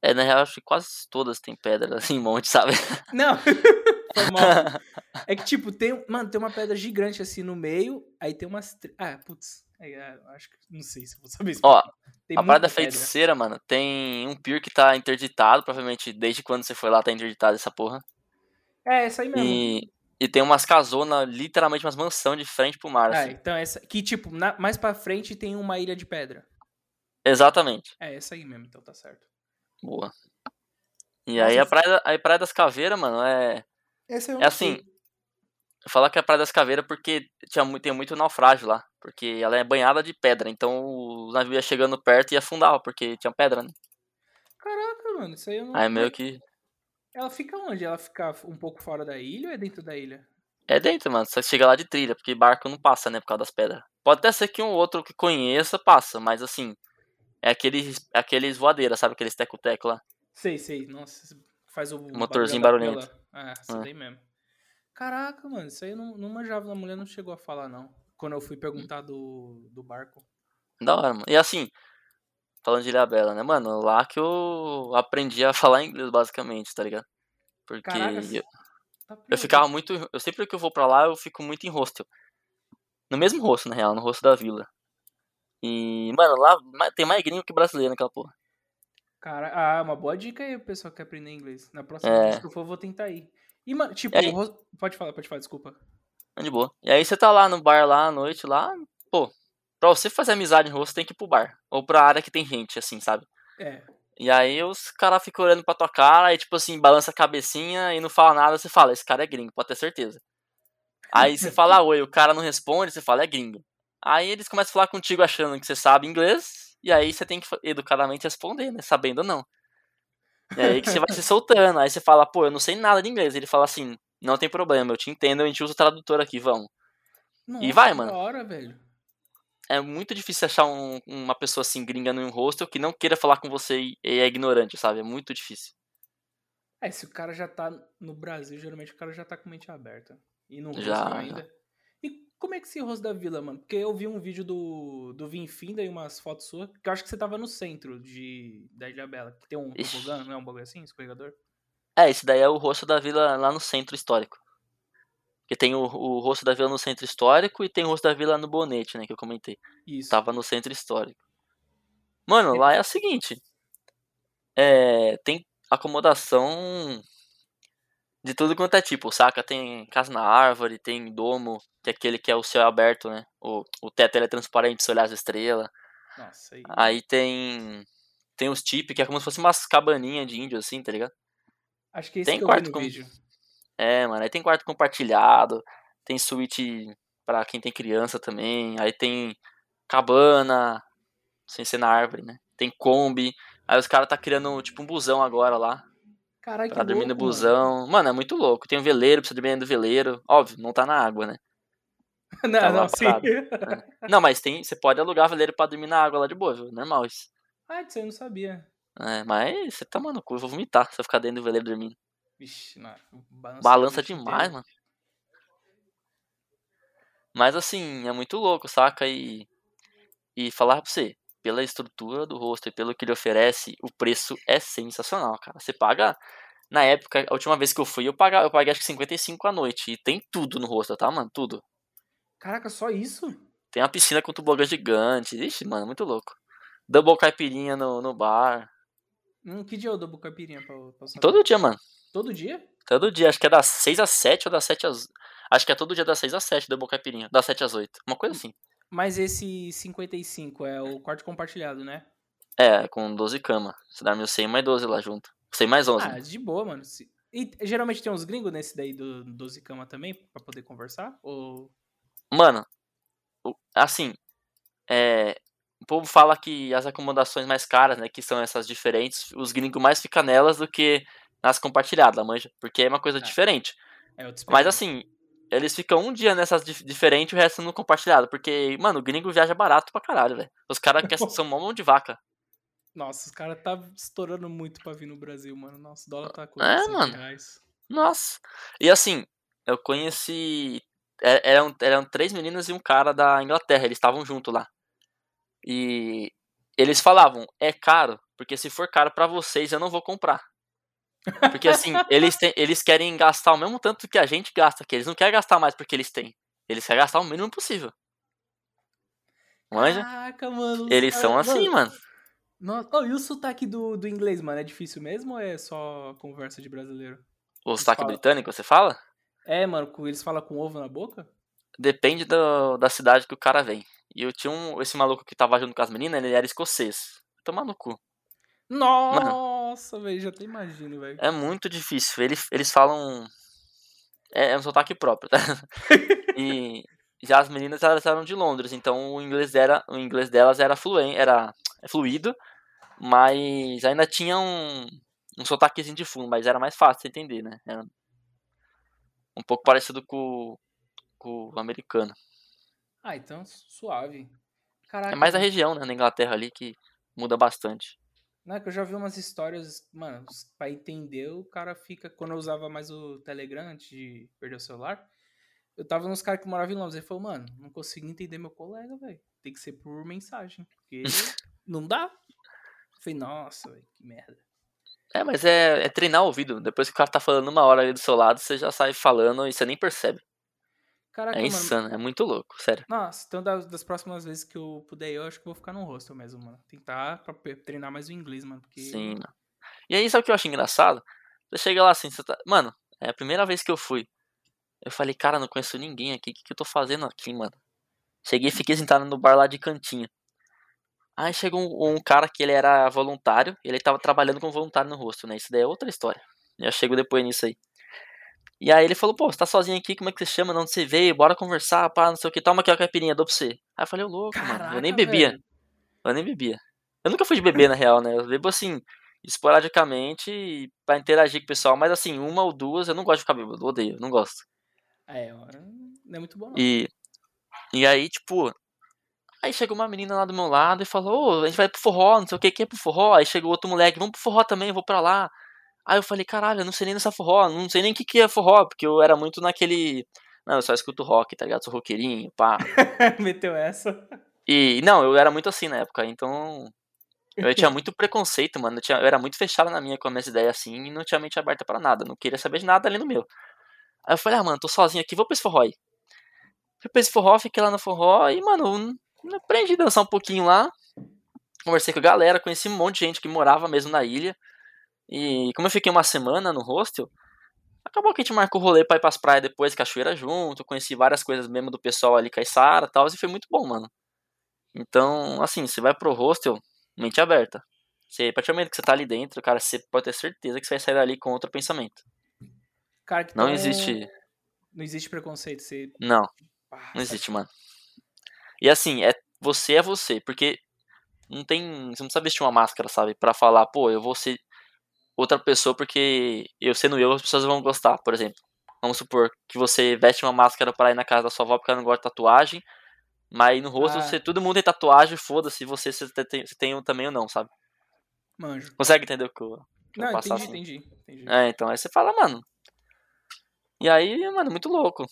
É, na real, acho que quase todas têm pedra, assim, um monte, sabe? Não! Foi mal. É que, tipo, tem, mano, tem uma pedra gigante assim no meio, aí tem umas. Ah, putz. Aí, ah, acho que. Não sei se eu vou saber Ó, explicar. Tem a Praia muita da pedra. Feiticeira, mano, tem um pier que tá interditado. Provavelmente desde quando você foi lá tá interditado essa porra. É, essa aí mesmo. E, e tem umas casonas, literalmente umas mansão de frente pro mar, Ah, assim. então essa. Que, tipo, na- mais pra frente tem uma ilha de pedra. Exatamente. É, essa aí mesmo, então tá certo. Boa. E Nossa, aí a praia, a praia das Caveiras, mano, é. Essa eu É não assim, sei. falar que é a Praia das Caveiras porque tinha muito, tem muito naufrágio lá. Porque ela é banhada de pedra. Então o navio ia chegando perto e afundava, porque tinha pedra, né? Caraca, mano, isso aí eu não. Aí meio que. Ela fica onde? Ela fica um pouco fora da ilha ou é dentro da ilha? É dentro, mano. Só chega lá de trilha, porque barco não passa, né? Por causa das pedras. Pode até ser que um outro que conheça passa, mas assim. É aqueles, aqueles voadeiras, sabe? Aqueles teco-teco lá. Sei, sei. Nossa, faz o. Motorzinho da barulhento. Ah, essa Ah. daí mesmo. Caraca, mano, isso aí eu não, não manjava. A mulher não chegou a falar, não. Quando eu fui perguntar do, do barco. Da hora, mano. E assim, falando de Ilhabela, né, mano? Lá que eu aprendi a falar inglês, basicamente, tá ligado? Porque Caraca, eu, Tá eu ficava muito. Eu sempre que eu vou pra lá, eu fico muito em hostel. No mesmo hostel, na real, no hostel da vila. E, mano, lá tem mais gringo que brasileiro naquela porra. Cara, ah, uma boa dica aí, o pessoal que quer aprender inglês. Na próxima É. vez que eu for, eu vou tentar ir. E, mano, tipo, E aí? pode falar, pode falar, desculpa. É de boa. E aí você tá lá no bar lá à noite, lá, pô. Pra você fazer amizade em hostel, tem que ir pro bar. Ou pra área que tem gente, assim, sabe? É. E aí os caras ficam olhando pra tua cara e, tipo assim, balança a cabecinha e não fala nada, você fala, esse cara é gringo, pode ter certeza. Aí você fala oi, o cara não responde, você fala, é gringo. Aí eles começam a falar contigo achando que você sabe inglês, e aí você tem que educadamente responder, né? Sabendo ou não. E aí que você vai se soltando, aí você fala, pô, eu não sei nada de inglês. Ele fala assim, não tem problema, eu te entendo, a gente usa o tradutor aqui, vamos. Nossa, vai, que mano. Hora, velho. É muito difícil achar um- uma pessoa assim, gringa num hostel, que não queira falar com você e e é ignorante, sabe? É muito difícil. É, se o cara já tá no Brasil, geralmente o cara já tá com mente aberta. E no Já, já. ainda. Como é que esse rosto da vila, mano? Porque eu vi um vídeo do, do Vinfinda e umas fotos suas, que eu acho que você tava no centro de, da Ilha Bela. Que tem um tobogã, não é um bagulho assim, escorregador? É, esse daí é o rosto da vila lá no centro histórico. Porque tem o, o rosto da vila no centro histórico e tem o rosto da vila no bonete, né? Que eu comentei. Isso. Tava no centro histórico. Mano, lá é o seguinte. É, tem acomodação de tudo quanto é tipo, saca? Tem casa na árvore, tem domo, que é aquele que é o céu aberto, né? O, o teto é transparente você olhar as estrelas. Nossa, aí. Aí tem. Tem os tip, que é como se fosse umas cabaninhas de índio, assim, tá ligado? Acho que esse tem que eu quarto com- vídeo. É, mano, aí tem quarto compartilhado, tem suíte pra quem tem criança também, aí tem cabana, sem ser na árvore, né? Tem Kombi, aí os caras tá criando tipo um busão agora lá, Caralho, que pra dormir no louco, mano. busão. Mano. é muito louco. Tem um veleiro você dormir dentro do veleiro. Óbvio, não tá na água, né? não, Tá não, sim. parado. Não, mas tem, você pode alugar veleiro pra dormir na água lá de boa, viu? Normal isso. ah, disso eu não sabia. É, mas você tá, mano, cu, eu vou vomitar se eu ficar dentro do veleiro dormindo. Vixe, não. Balança, demais, mano. Mas assim, é muito louco, saca? E, e falar pra você, pela estrutura do rosto e pelo que ele oferece, o preço é sensacional, cara. Você paga. Na época, a última vez que eu fui, eu, paga, eu paguei acho que 55 a noite. E tem tudo no rosto, tá, mano? Tudo. Caraca, só isso? Tem uma piscina com tobogã gigante. Ixi, mano, muito louco. Double caipirinha no, no bar. Hum, que dia eu dou caipirinha pra, pra? Todo dia, mano. Todo dia? Todo dia. Acho que é das 6 às 7 ou das 7 às. Acho que é todo dia das 6 às 7, double caipirinha. Das 7 às 8. Uma coisa assim. Mas esse 55 é o quarto compartilhado, né? É, com 12 camas. Você dorme 100 mais 12 lá junto. 100 mais 11. Ah, de boa, mano. E geralmente tem uns gringos nesse daí do 12 cama também, pra poder conversar? Ou. Mano, assim, é, o povo fala que as acomodações mais caras, né, que são essas diferentes, os gringos mais ficam nelas do que nas compartilhadas, manja? Porque é uma coisa Ah. diferente. É outro Mas assim, eles ficam um dia nessas dif diferentes e o resto no compartilhado. Porque, mano, o gringo viaja barato pra caralho, velho. Os caras são mão de vaca. Nossa, os caras tá estourando muito pra vir no Brasil, mano. Nossa, o dólar tá com É, 100 mano. reais. Nossa. E assim, eu conheci. é- Eram, eram três meninas e um cara da Inglaterra, eles estavam juntos lá. E eles falavam, é caro, porque se for caro pra vocês, eu não vou comprar. Porque assim, eles, têm, eles querem gastar o mesmo tanto que a gente gasta aqui. Eles não querem gastar mais porque eles têm. Eles querem gastar o mínimo possível. Manja? Caraca, mano. Eles são assim, mano. Nossa, oh, e o sotaque do, do inglês, mano? É difícil mesmo ou é só conversa de brasileiro? O sotaque britânico, você fala? É, mano, eles falam com ovo na boca? Depende do- da cidade que o cara vem. E eu tinha um. Esse maluco que tava junto com as meninas, ele era escocês. Tomar no cu. Nossa, velho, já até imagino, velho. É muito difícil. Eles, eles falam. É, é um sotaque próprio, tá? E já as meninas elas eram de Londres, então o inglês, era, o inglês delas era, fluen, era fluido, mas ainda tinha um, um sotaquezinho de fundo, mas era mais fácil de entender, né? Era um pouco parecido com, com o americano. Ah, então suave. Caraca. É mais a região, né, na Inglaterra ali, que muda bastante. Não, é que eu já vi umas histórias, mano, pra entender, o cara fica. Quando eu usava mais o Telegram antes de perder o celular, eu tava nos caras que moravam em Londres. Ele falou, mano, não consegui entender meu colega, velho. Tem que ser por mensagem. Porque não dá. Eu falei, nossa, velho, que merda. É, mas é, é treinar o ouvido. Depois que o cara tá falando uma hora ali do seu lado, você já sai falando e você nem percebe. Caraca, É mano. insano, é muito louco, sério. Nossa, então das, das próximas vezes que eu puder eu acho que eu vou ficar no hostel mesmo, mano. Tentar pra treinar mais o inglês, mano. Porque... Sim, mano. E aí, sabe o que eu acho engraçado? Você chega lá assim, você tá... Mano, é a primeira vez que eu fui. Eu falei, cara, não conheço ninguém aqui. O que, que eu tô fazendo aqui, mano? Cheguei e fiquei sentado no bar lá de cantinho. Aí chegou um, um cara que ele era voluntário. Ele tava trabalhando como voluntário no rosto, né? Isso daí é outra história. Já chego depois nisso aí. E aí ele falou, pô, você tá sozinho aqui, como é que você chama? De onde você veio? Bora conversar, pá, não sei o que. Toma aqui a caipirinha, dou pra você. Aí eu falei, louco, mano. Eu nem Caraca, bebia. velho. Eu nem bebia. Eu nunca fui de beber, na real, né? Eu bebo assim, esporadicamente, pra interagir com o pessoal. Mas assim, uma ou duas, eu não gosto de ficar bêbado. eu Odeio, não gosto. É, não é muito bom, não. E, e aí, tipo. Aí chegou uma menina lá do meu lado e falou: Ô, a gente vai pro forró, não sei o que, que é pro forró. Aí chegou outro moleque: Vamos pro forró também, vou pra lá. Aí eu falei: Caralho, eu não sei nem nessa forró, não sei nem o que, que é forró, porque eu era muito naquele. Não, eu só escuto rock, tá ligado? Sou roqueirinho, pá. Meteu essa. E não, eu era muito assim na época, então. Eu tinha muito preconceito, mano. Eu, tinha- eu era muito fechado na minha com as minhas ideias assim e não tinha mente aberta pra nada. Não queria saber de nada ali no meu. Aí eu falei, ah, mano, tô sozinho aqui, vou pra esse forró aí. Fui pra esse forró, fiquei lá no forró e, mano, aprendi a dançar um pouquinho lá. Conversei com a galera, conheci um monte de gente que morava mesmo na ilha. E como eu fiquei uma semana no hostel, acabou que a gente marcou rolê pra ir pras praias depois, cachoeira junto. Conheci várias coisas mesmo do pessoal ali, Caiçara e tal, e foi muito bom, mano. Então, assim, você vai pro hostel, mente aberta. Você, a partir do momento que você tá ali dentro, cara, você pode ter certeza que você vai sair dali com outro pensamento. Cara, que Não tão- existe. Não existe preconceito. Você. Não, Ah, não existe, mano. E assim, é você é você, porque não tem. Você não precisa vestir uma máscara, sabe? Pra falar, pô, eu vou ser outra pessoa porque eu sendo eu, as pessoas vão gostar, por exemplo. Vamos supor que você veste uma máscara para ir na casa da sua avó porque ela não gosta de tatuagem, mas no rosto Ah. você, todo mundo tem tatuagem, foda-se você se você tem, se tem um também ou não, sabe? Manjo. Consegue entender o que eu, que eu Não, passar entendi, assim? entendi, entendi. É, então aí você fala, mano. E aí, mano, muito louco.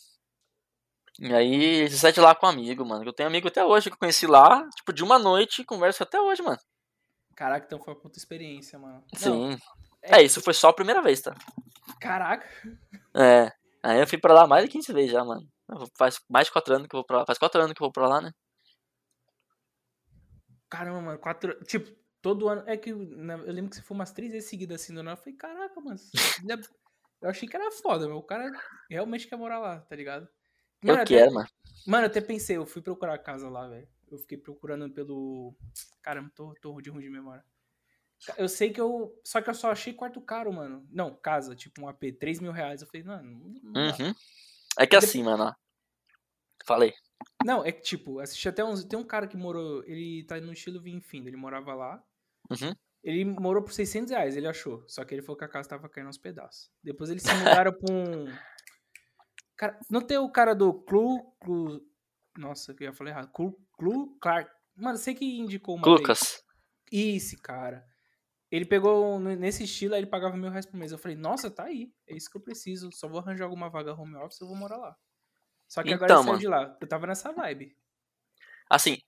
E aí, você sai de lá com um amigo, mano. Eu tenho amigo até hoje que eu conheci lá, tipo, de uma noite, converso até hoje, mano. Caraca, então foi uma puta experiência, mano. Não, Sim. é- É, isso foi só a primeira vez, tá? Caraca. É. Aí eu fui pra lá mais de 15 vezes já, mano. Faz mais de 4 anos que eu vou pra lá. Faz 4 anos que eu vou pra lá, né? Caramba, mano. Quatro. Tipo, todo ano. É que né, eu lembro que você foi umas três vezes seguidas assim do nada. Eu falei, caraca, mano. é- Eu achei que era foda, meu. O cara realmente quer morar lá, tá ligado? Eu até- quero, mano. Mano, eu até pensei, eu fui procurar casa lá, velho. Eu fiquei procurando pelo. Caramba, tô, tô de ruim de memória. Eu sei que eu. Só que eu só achei quarto caro, mano. Não, casa, tipo um AP, 3 mil reais. Eu falei, mano, não. Uhum. É que assim, mano. Falei. Não, é que tipo, assisti até uns. Tem um cara que morou. Ele tá no estilo Vinfindo, ele morava lá. Uhum. Ele morou por 600 reais, ele achou. Só que ele falou que a casa tava caindo aos pedaços. Depois eles se mudaram pra um. Cara, não tem o cara do Clu. Clu... Nossa, eu ia falar errado. Clu, Clu Clark. Mano, sei que indicou uma. Lucas. Esse cara. Ele pegou nesse estilo, aí ele pagava mil reais por mês. Eu falei, nossa, tá aí. É isso que eu preciso. Só vou arranjar alguma vaga home office, eu vou morar lá. Só que agora Então, ele saiu mano. de lá. Eu tava nessa vibe. Assim,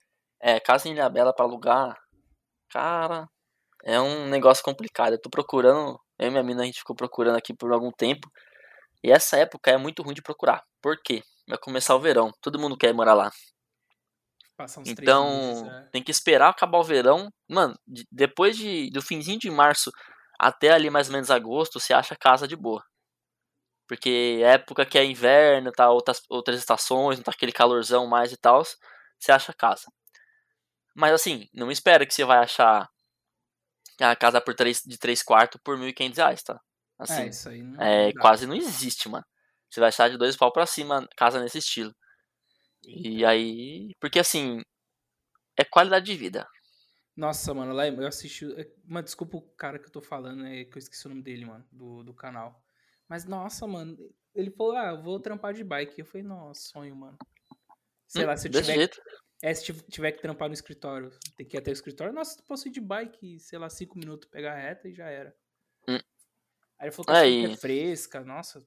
é, casa em Ilhabela pra alugar, cara, é um negócio complicado. Eu tô procurando, eu e minha mina a gente ficou procurando aqui por algum tempo. E essa época é muito ruim de procurar. Por quê? Vai começar o verão, todo mundo quer morar lá. Então, meses. é. tem que esperar acabar o verão. Mano, de- depois de, do finzinho de março até ali mais ou menos agosto, você acha casa de boa. Porque é época que é inverno, tá outras, outras estações, não tá aquele calorzão mais e tal, você acha casa. Mas assim, não espera que você vai achar a casa por três, de 3 quartos por 1.500 reais, tá? É, Assim, isso aí não é, dá. quase não existe, mano. Você vai achar de dois pau pra cima casa nesse estilo. E aí. Porque assim. É qualidade de vida. Nossa, mano, lá eu assisti. é, Mano, desculpa o cara que eu tô falando, é que eu esqueci o nome dele, mano, do, do canal. Mas, nossa, mano, ele falou, ah, eu vou trampar de bike. Eu falei, nossa, sonho, mano. Sei Hum, lá, se eu tiver. jeito. É, se tiv- tiver que trampar no escritório, tem que ir até o escritório. Nossa, posso ir de bike, sei lá, cinco minutos, pegar a reta e já era. Hum. Aí ele falou que a fruta é fresca, nossa.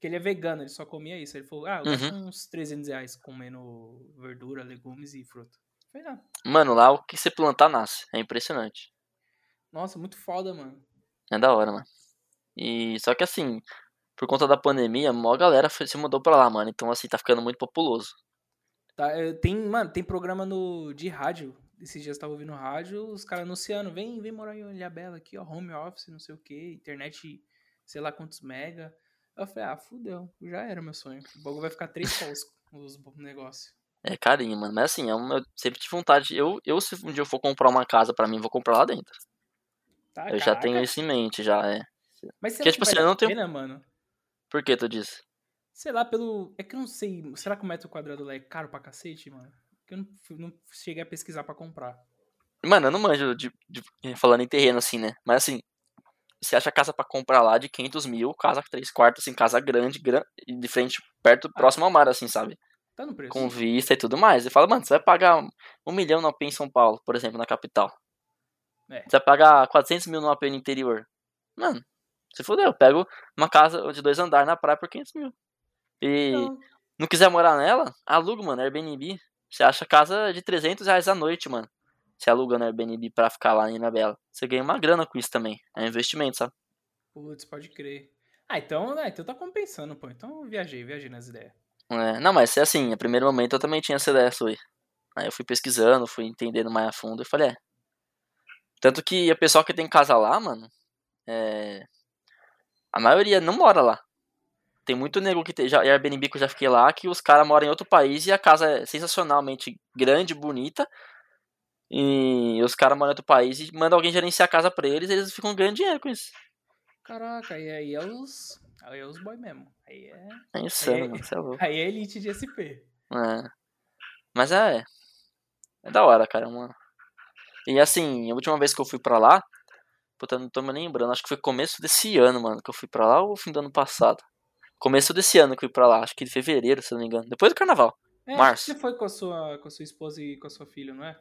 Porque ele é vegano, ele só comia isso. Ele falou, ah, eu gasto Uhum. uns 300 reais comendo verdura, legumes e fruta. Eu falei, ah, Mano, lá o que você plantar nasce. É impressionante. nossa, muito foda, mano. É da hora, mano. E só que assim, por conta da pandemia, a maior galera foi- se mudou pra lá, mano. Então assim, tá ficando muito populoso. Tá, eh, tem, mano, tem programa no, de rádio. Esses dias eu tava ouvindo rádio, os caras anunciando, vem, vem morar em Ilhabela aqui, ó, home office, não sei o que, internet, sei lá quantos mega. Eu falei, ah, fudeu, já era meu sonho. O bagulho vai ficar três paus os negócios. É carinho, mano. Mas assim, é uma, eu sempre tive vontade. Eu, eu, se um dia eu for comprar uma casa pra mim, vou comprar lá dentro. Tá, eu já caraca. tenho isso em mente, já, é. Mas porque, que tipo assim, eu não tenho- pena, mano? Por que tu disse? Sei lá, pelo... É que eu não sei, será que o metro quadrado lá é caro pra cacete, mano? Porque eu não, não cheguei a pesquisar pra comprar. Mano, eu não manjo de, de- falando em terreno assim, né? Mas assim, você acha casa pra comprar lá de 500 mil, casa 3 quartos, assim, casa grande, gran... e de frente, perto, próximo ao mar, assim, sabe? Tá no preço. Com vista e tudo mais. E fala, mano, você vai pagar um milhão no AP em São Paulo, por exemplo, na capital. É. Você vai pagar 400 mil no AP no interior. Mano, se fodeu, eu pego uma casa de dois andares na praia por 500 mil. E Não, não quiser morar nela, aluga, mano, Airbnb. Você acha casa de 300 reais a noite, mano. Você aluga no Airbnb pra ficar lá em Ilhabela. Você ganha uma grana com isso também. É um investimento, sabe? Putz, pode crer. Ah, então, né, então tá compensando, pô. Então eu viajei, viajei nas ideias. É, não, mas é assim, no primeiro momento eu também tinha essa ideia sua. aí. Aí eu fui pesquisando, fui entendendo mais a fundo e falei, é. Tanto que a pessoa que tem casa lá, mano, é. A maioria não mora lá. Tem muito nego que tem, já, Airbnb que eu já fiquei lá, que os caras moram em outro país e a casa é sensacionalmente grande, bonita. E os caras moram em outro país e mandam alguém gerenciar a casa pra eles e eles ficam ganhando dinheiro com isso. Caraca, e aí é os. Aí é os boy mesmo. Aí é. É insano, É. mano. Você é louco. Aí é elite de SP. É. Mas é. É da hora, cara. é Uma... E assim, a última vez que eu fui pra lá. Puta, não tô me lembrando. Acho que foi começo desse ano, mano, que eu fui pra lá ou fim do ano passado? Começo desse ano que eu fui pra lá. Acho que de fevereiro, se não me engano. Depois do carnaval. É, Março. Você foi com a, sua, com a sua esposa e com a sua filha, não é?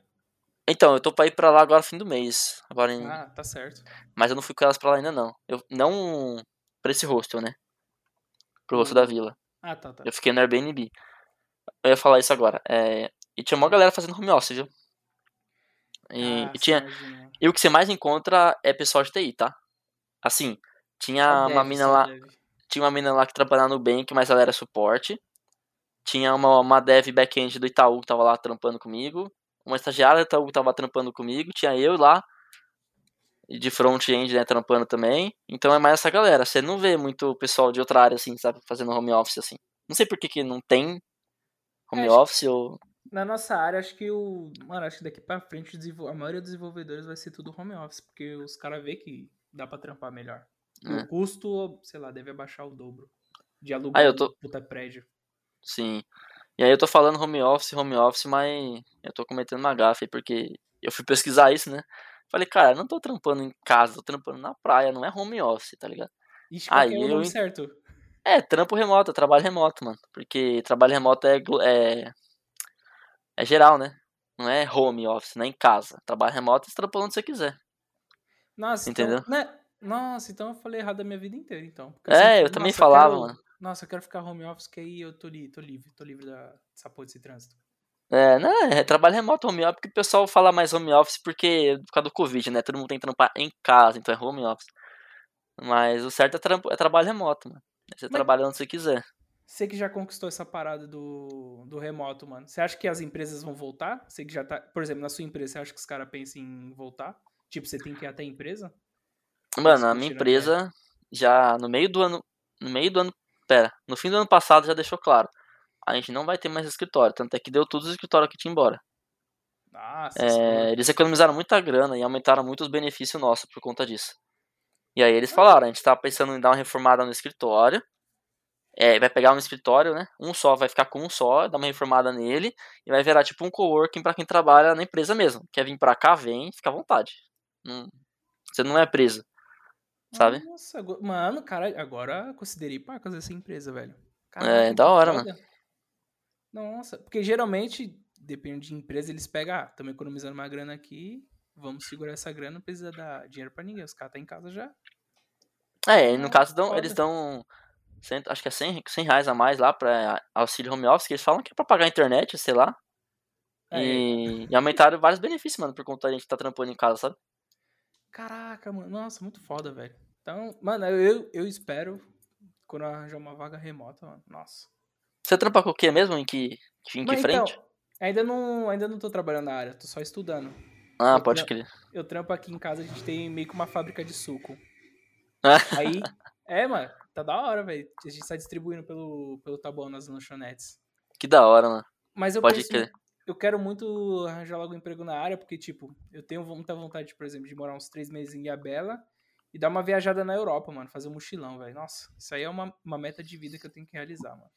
Então, eu tô pra ir pra lá agora fim do mês. Agora em... Ah, tá certo. Mas eu não fui com elas pra lá ainda não. Eu não pra esse hostel, né? Pro hostel da vila. Ah, tá, tá. Eu fiquei no Airbnb. Eu ia falar isso agora. É... E tinha uma galera fazendo home office, viu? E, Ah, e tinha. imagina. E o que você mais encontra é pessoal de TI, tá? Assim, tinha Só uma deve, mina lá, deve. tinha uma mina lá que trabalhava no Bank, mas ela era suporte. Tinha uma, uma dev back-end do Itaú que tava lá trampando comigo. Uma estagiária do Itaú que tava trampando comigo. Tinha eu lá. E de front-end, né, trampando também. Então é mais essa galera. Você não vê muito pessoal de outra área, assim, sabe? Fazendo home office, assim. Não sei por que, que não tem home É, office ou... Na nossa área, acho que o. Mano, acho que daqui pra frente a maioria dos desenvolvedores vai ser tudo home office, porque os caras vê que dá pra trampar melhor. É. O custo, sei lá, deve abaixar o dobro. De aluguel ah, eu tô... puta prédio. Sim. E aí eu tô falando home office, home office, mas eu tô cometendo uma gafe aí, porque eu fui pesquisar isso, né? Falei, cara, eu não tô trampando em casa, tô trampando na praia, não é home office, tá ligado? Ixi, aí é o nome eu... certo? É, trampo remoto, trabalho remoto, mano. Porque trabalho remoto é, é, é geral, né? Não é home office, não é em casa. Trabalho remoto, você trampa onde você quiser. Nossa, então, Entendeu? Então, né? Nossa, então eu falei errado a minha vida inteira, então. Porque, é, eu também nossa, falava, eu quero, mano. Nossa, eu quero ficar home office, que aí eu tô, li, tô livre, tô livre da, dessa porra desse trânsito. É, não, é trabalho remoto, home office, porque o pessoal fala mais home office porque por causa do Covid, né? Todo mundo tem que trampar em casa, então é home office. Mas o certo é, tra é trabalho remoto, mano. Você Mas... trabalha onde você quiser. Você que já conquistou essa parada do, do remoto, mano. Você acha que as empresas vão voltar? Você que já tá. Por exemplo, na sua empresa, você acha que os caras pensam em voltar? Tipo, você tem que ir até a empresa? Mano, a minha empresa já no meio do ano. No meio do ano. Pera, no fim do ano passado já deixou claro. A gente não vai ter mais escritório. Tanto é que deu todos os escritórios que tinha embora. Nossa, é, eles economizaram muita grana e aumentaram muito os benefícios nossos por conta disso. E aí eles falaram, a gente tá pensando em dar uma reformada no escritório. É, vai pegar um escritório, né? Um só, vai ficar com um só, dar uma reformada nele e vai virar tipo um coworking para quem trabalha na empresa mesmo. Quer vir pra cá, vem, fica à vontade. Não, você não é preso. Sabe? Nossa, mano, cara, agora considerei pacas essa empresa, velho. é, da hora, foda. mano. Nossa, porque geralmente, depende de empresa, eles pegam, ah, estamos economizando uma grana aqui, vamos segurar essa grana, não precisa dar dinheiro pra ninguém. Os caras tá em casa já. É, no ah, caso dão, eles dão. Acho que é 100, 100 reais a mais lá pra auxílio home office, que eles falam que é pra pagar a internet, sei lá. É. E, e aumentaram vários benefícios, mano, por conta da gente tá trampando em casa, sabe? Caraca, mano. Nossa, muito foda, velho. Então, mano, eu, eu espero quando arranjar uma vaga remota, mano. Nossa. Você trampa com o que mesmo? Em que, em que frente? Então, ainda não, ainda não tô trabalhando na área, tô só estudando. Ah, eu pode crer. Eu trampo aqui em casa, a gente tem meio que uma fábrica de suco. Aí, é, mano, tá da hora, velho. A gente tá distribuindo pelo, pelo Tabuão nas lanchonetes. Que da hora, mano. Mas eu pode crer. Eu quero muito arranjar logo um emprego na área, porque, tipo, eu tenho muita vontade, por exemplo, de morar uns três meses em Ilhabela e dar uma viajada na Europa, mano. Fazer um mochilão, velho. Nossa, isso aí é uma, uma meta de vida que eu tenho que realizar, mano.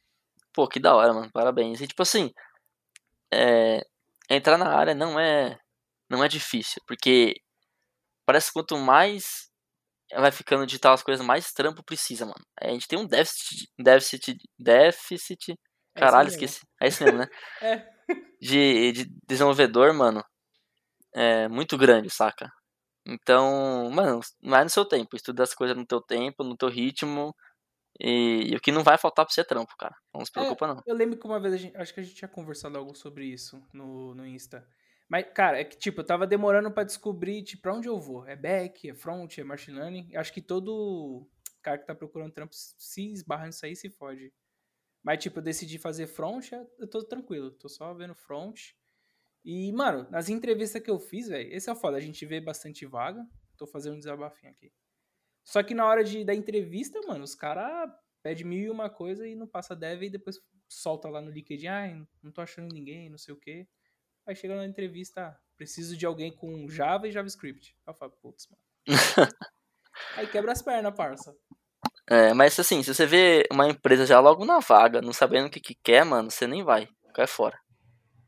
Pô, que da hora, mano. Parabéns. E, tipo assim, é, entrar na área não é não é difícil, porque parece que quanto mais vai ficando digital as coisas, mais trampo precisa, mano. A gente tem um déficit, déficit, déficit, é caralho, é esqueci. É isso mesmo, né? é. De, de desenvolvedor, mano, é muito grande, saca? Então, mano, vai no seu tempo, estuda as coisas no teu tempo, no teu ritmo, e, e, o que não vai faltar pra você é trampo, cara. Não se é, preocupa, é, não. Eu lembro que uma vez, gente, acho que a gente tinha conversado algo sobre isso no, no Insta. Mas, cara, é que, tipo, eu tava demorando para descobrir, tipo, pra onde eu vou. É back, é front, é machine learning. Acho que todo cara que tá procurando trampo se esbarra nisso aí, se fode. Mas, tipo, eu decidi fazer front, eu tô tranquilo. Tô só vendo front. E, mano, nas entrevistas que eu fiz, velho, esse é o foda. A gente vê bastante vaga. Tô fazendo um desabafinho aqui. Só que na hora de, da entrevista, mano, os caras pedem mil e uma coisa e não passa dev e depois solta lá no LinkedIn, ah, não tô achando ninguém, não sei o quê. Aí chega na entrevista, preciso de alguém com Java e JavaScript. Aí eu falo, putz, mano. Aí quebra as pernas, parça. É, mas assim, se você vê uma empresa já logo na vaga, não sabendo o que, que quer, mano, você nem vai. Cai fora.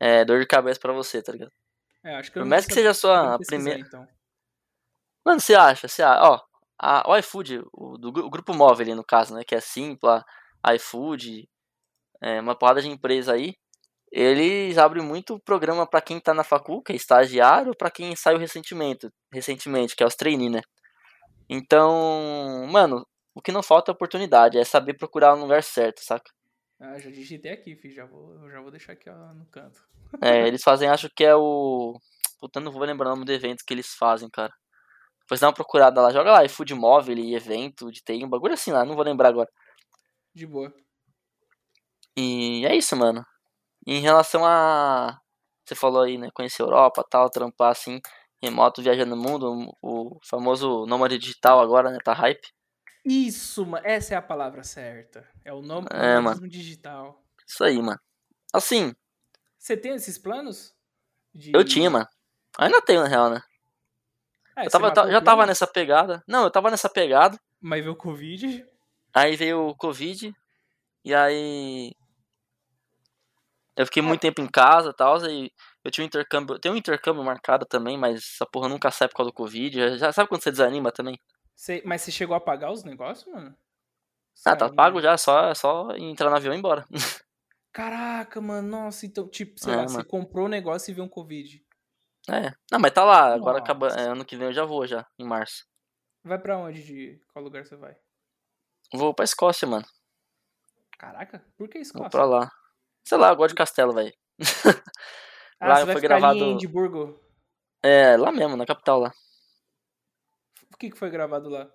É dor de cabeça pra você, tá ligado? É, acho que Por mais que seja a sua primeira. Então. Mano, você acha? Você acha? Ó, a, o iFood, o, do, o grupo móvel ali no caso, né? Que é Simpla, iFood, é, uma porrada de empresa aí eles abrem muito programa para quem está na facul, que é estagiário, para quem saiu recentemente, recentemente, que é os trainee, né? Então, mano, o que não falta é oportunidade, é saber procurar no lugar certo, saca? Ah, já digitei aqui, filho, já vou, já vou deixar aqui ó, no canto. É, eles fazem, acho que é o... Puta, não vou lembrar o nome do evento que eles fazem, cara. Depois dá uma procurada lá, joga lá, iFood Móvel e evento de TI, um bagulho assim lá, não vou lembrar agora. De boa. E é isso, mano. Em relação a. Você falou aí, né? Conhecer a Europa, tal, trampar assim, remoto, viajando no mundo, o famoso nômade digital agora, né? Tá hype. Isso, mano. Essa é a palavra certa. É o nome é, mano. digital. Isso aí, mano. Assim, Você tem esses planos? De... Eu tinha, mano. Ainda tenho, na real, né? É, eu tava, já tava nessa pegada. Não, eu tava nessa pegada. Mas veio o Covid. Aí veio o Covid. E aí. Eu fiquei é. muito tempo em casa e tal. E eu tinha um intercâmbio. Tem um intercâmbio marcado também, mas essa porra nunca sai por causa do Covid. Já, já sabe quando você desanima também? Você, mas você chegou a pagar os negócios, mano? Ah, tá pago já, só, só entrar no avião e ir embora. Caraca, mano, nossa, então, tipo, sei é, lá, mano. você comprou o negócio e viu um Covid. É. Não, mas tá lá, agora acaba. É, ano que vem eu já vou já, em março. Vai pra onde? De qual lugar você vai? Vou pra Escócia, mano. Caraca, por que Escócia? Vou pra lá. Sei lá, eu gosto de castelo, velho. ah, lá você foi gravado. em Edimburgo. É, lá mesmo, na capital lá. O que, que foi gravado lá?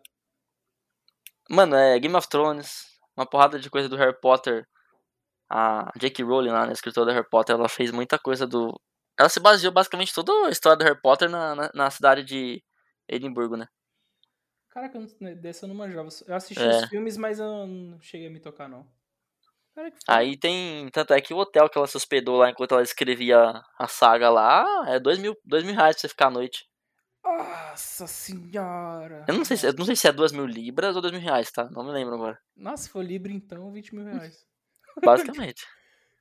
Mano, é Game of Thrones, uma porrada de coisa do Harry Potter. A J.K. Rowling lá, né, escritora do Harry Potter, ela fez muita coisa do ela se baseou basicamente toda a história do Harry Potter na, na, na cidade de Edimburgo, né? Caraca, né, dessa eu não manjava. Eu assisti é. os filmes, mas eu não cheguei a me tocar, não. Aí tem. Tanto é que o hotel que ela se hospedou lá enquanto ela escrevia a saga lá é dois mil, dois mil reais pra você ficar à noite. Nossa senhora! Eu não sei, se, eu não sei se é duas mil libras ou dois mil reais, tá? Não me lembro agora. Nossa, se for libra então, 20 mil reais. Basicamente.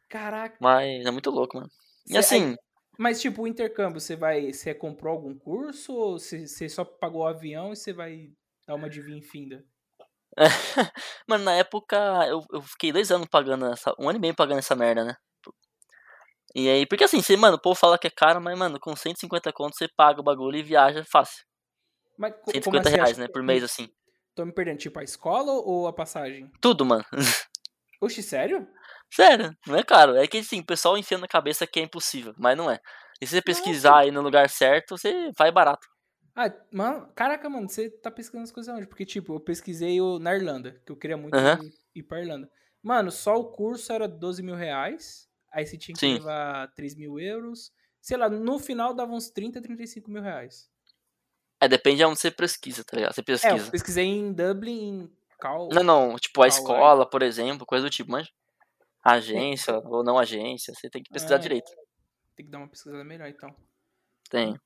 Caraca. Mas é muito louco, mano. E Cê, assim. Mas, tipo, o intercâmbio, você vai. Você comprou algum curso ou você só pagou o avião e você vai dar uma de vinho finda? Mano, na época eu, eu fiquei dois anos pagando essa. Um ano e meio pagando essa merda, né? E aí, porque assim, você, mano, o povo fala que é caro, mas, mano, com 150 contos você paga o bagulho e viaja fácil. Mas, 150 assim, reais, né, por mês, assim. Tô me perdendo, tipo, a escola ou a passagem? Tudo, mano. Oxi, sério? Sério, não é caro. É que assim, o pessoal enfia na cabeça que é impossível, mas não é. E se você pesquisar aí no lugar certo, você vai barato. Ah, mano, caraca, mano, você tá pesquisando as coisas onde? Porque, tipo, eu pesquisei o, na Irlanda, que eu queria muito uhum. ir, ir pra Irlanda. Mano, só o curso era 12 mil reais. Aí você tinha que Sim. levar 3 mil euros. Sei lá, no final dava uns 30, 35 mil reais. É, depende de onde você pesquisa, tá ligado? Você pesquisa. É, eu pesquisei em Dublin, em Cal... Não, não, tipo, a Cal escola, por exemplo, coisa do tipo, mas agência ou não agência, você tem que pesquisar é, direito. Tem que dar uma pesquisada melhor, então. Tem.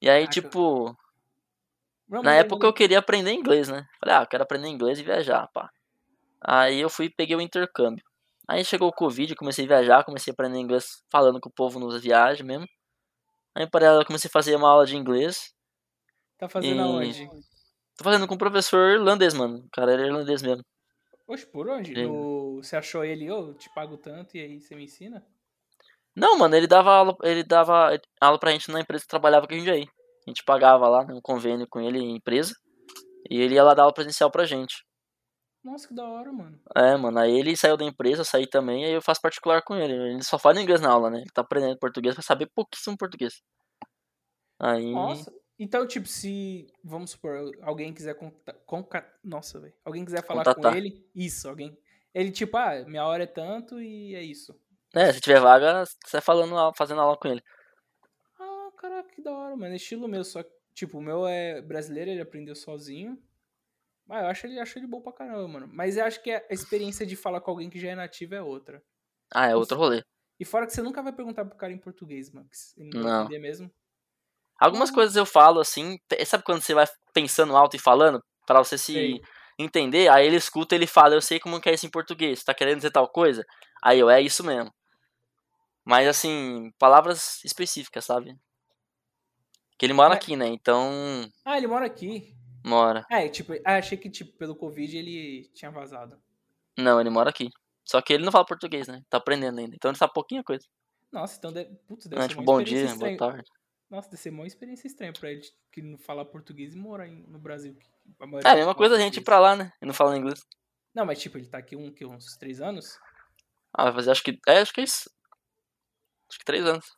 E aí, tipo. Na época eu queria aprender inglês, né? Falei, ah, eu quero aprender inglês e viajar, pá. Aí eu fui e peguei o intercâmbio. Aí chegou o Covid, comecei a viajar, comecei a aprender inglês falando com o povo nos viagens mesmo. Aí para ela comecei a fazer uma aula de inglês. Tá fazendo e... aonde? Tô fazendo com um professor irlandês, mano. O cara era irlandês mesmo. Oxe, por onde? No... Você achou ele, ô, oh, te pago tanto e aí você me ensina? Não, mano, ele dava aula, ele dava aula pra gente na empresa que trabalhava com a gente aí. A gente pagava lá um convênio com ele em empresa. E ele ia lá dar aula presencial pra gente. Nossa, que da hora, mano. É, mano, aí ele saiu da empresa, eu saí também, aí eu faço particular com ele. Ele só fala inglês na aula, né? Ele tá aprendendo português pra saber pouquíssimo português. Aí. Nossa, então, tipo, se, vamos supor, alguém quiser contatar, nossa, velho, alguém quiser falar Contatar. com ele, isso, alguém, ele tipo, ah, minha hora é tanto e é isso. É, se tiver vaga, você vai falando, fazendo aula com ele. Ah, caraca, que da hora, mano, estilo meu, só tipo, o meu é brasileiro, ele aprendeu sozinho, mas eu acho ele, acho ele bom pra caramba, mano, mas eu acho que a experiência de falar com alguém que já é nativo é outra. Ah, é outro rolê. E fora que você nunca vai perguntar pro cara em português, mano, ele não, não. vai entender mesmo. Algumas coisas eu falo assim, sabe quando você vai pensando alto e falando, para você se Sim. entender, aí ele escuta, ele fala, eu sei como que é isso em português, tá querendo dizer tal coisa? Aí eu, é isso mesmo. Mas assim, palavras específicas, sabe? Que ele mora aqui, né? Então. Ah, ele mora aqui. Mora. É, tipo, ah, achei que tipo, pelo Covid ele tinha vazado. Não, ele mora aqui. Só que ele não fala português, né? Tá aprendendo ainda. Então ele sabe pouquinha coisa. Nossa, então deve, putz, deve não, ser tipo, bom dia, estranha. boa tarde. Nossa, deve ser uma experiência estranha pra ele que não fala português e mora no Brasil. A é, a mesma coisa a gente ir pra lá, né? E não fala inglês. Não, mas tipo, ele tá aqui um, que, uns três anos? Ah, vai fazer acho que. É, acho que é isso. Acho que três anos.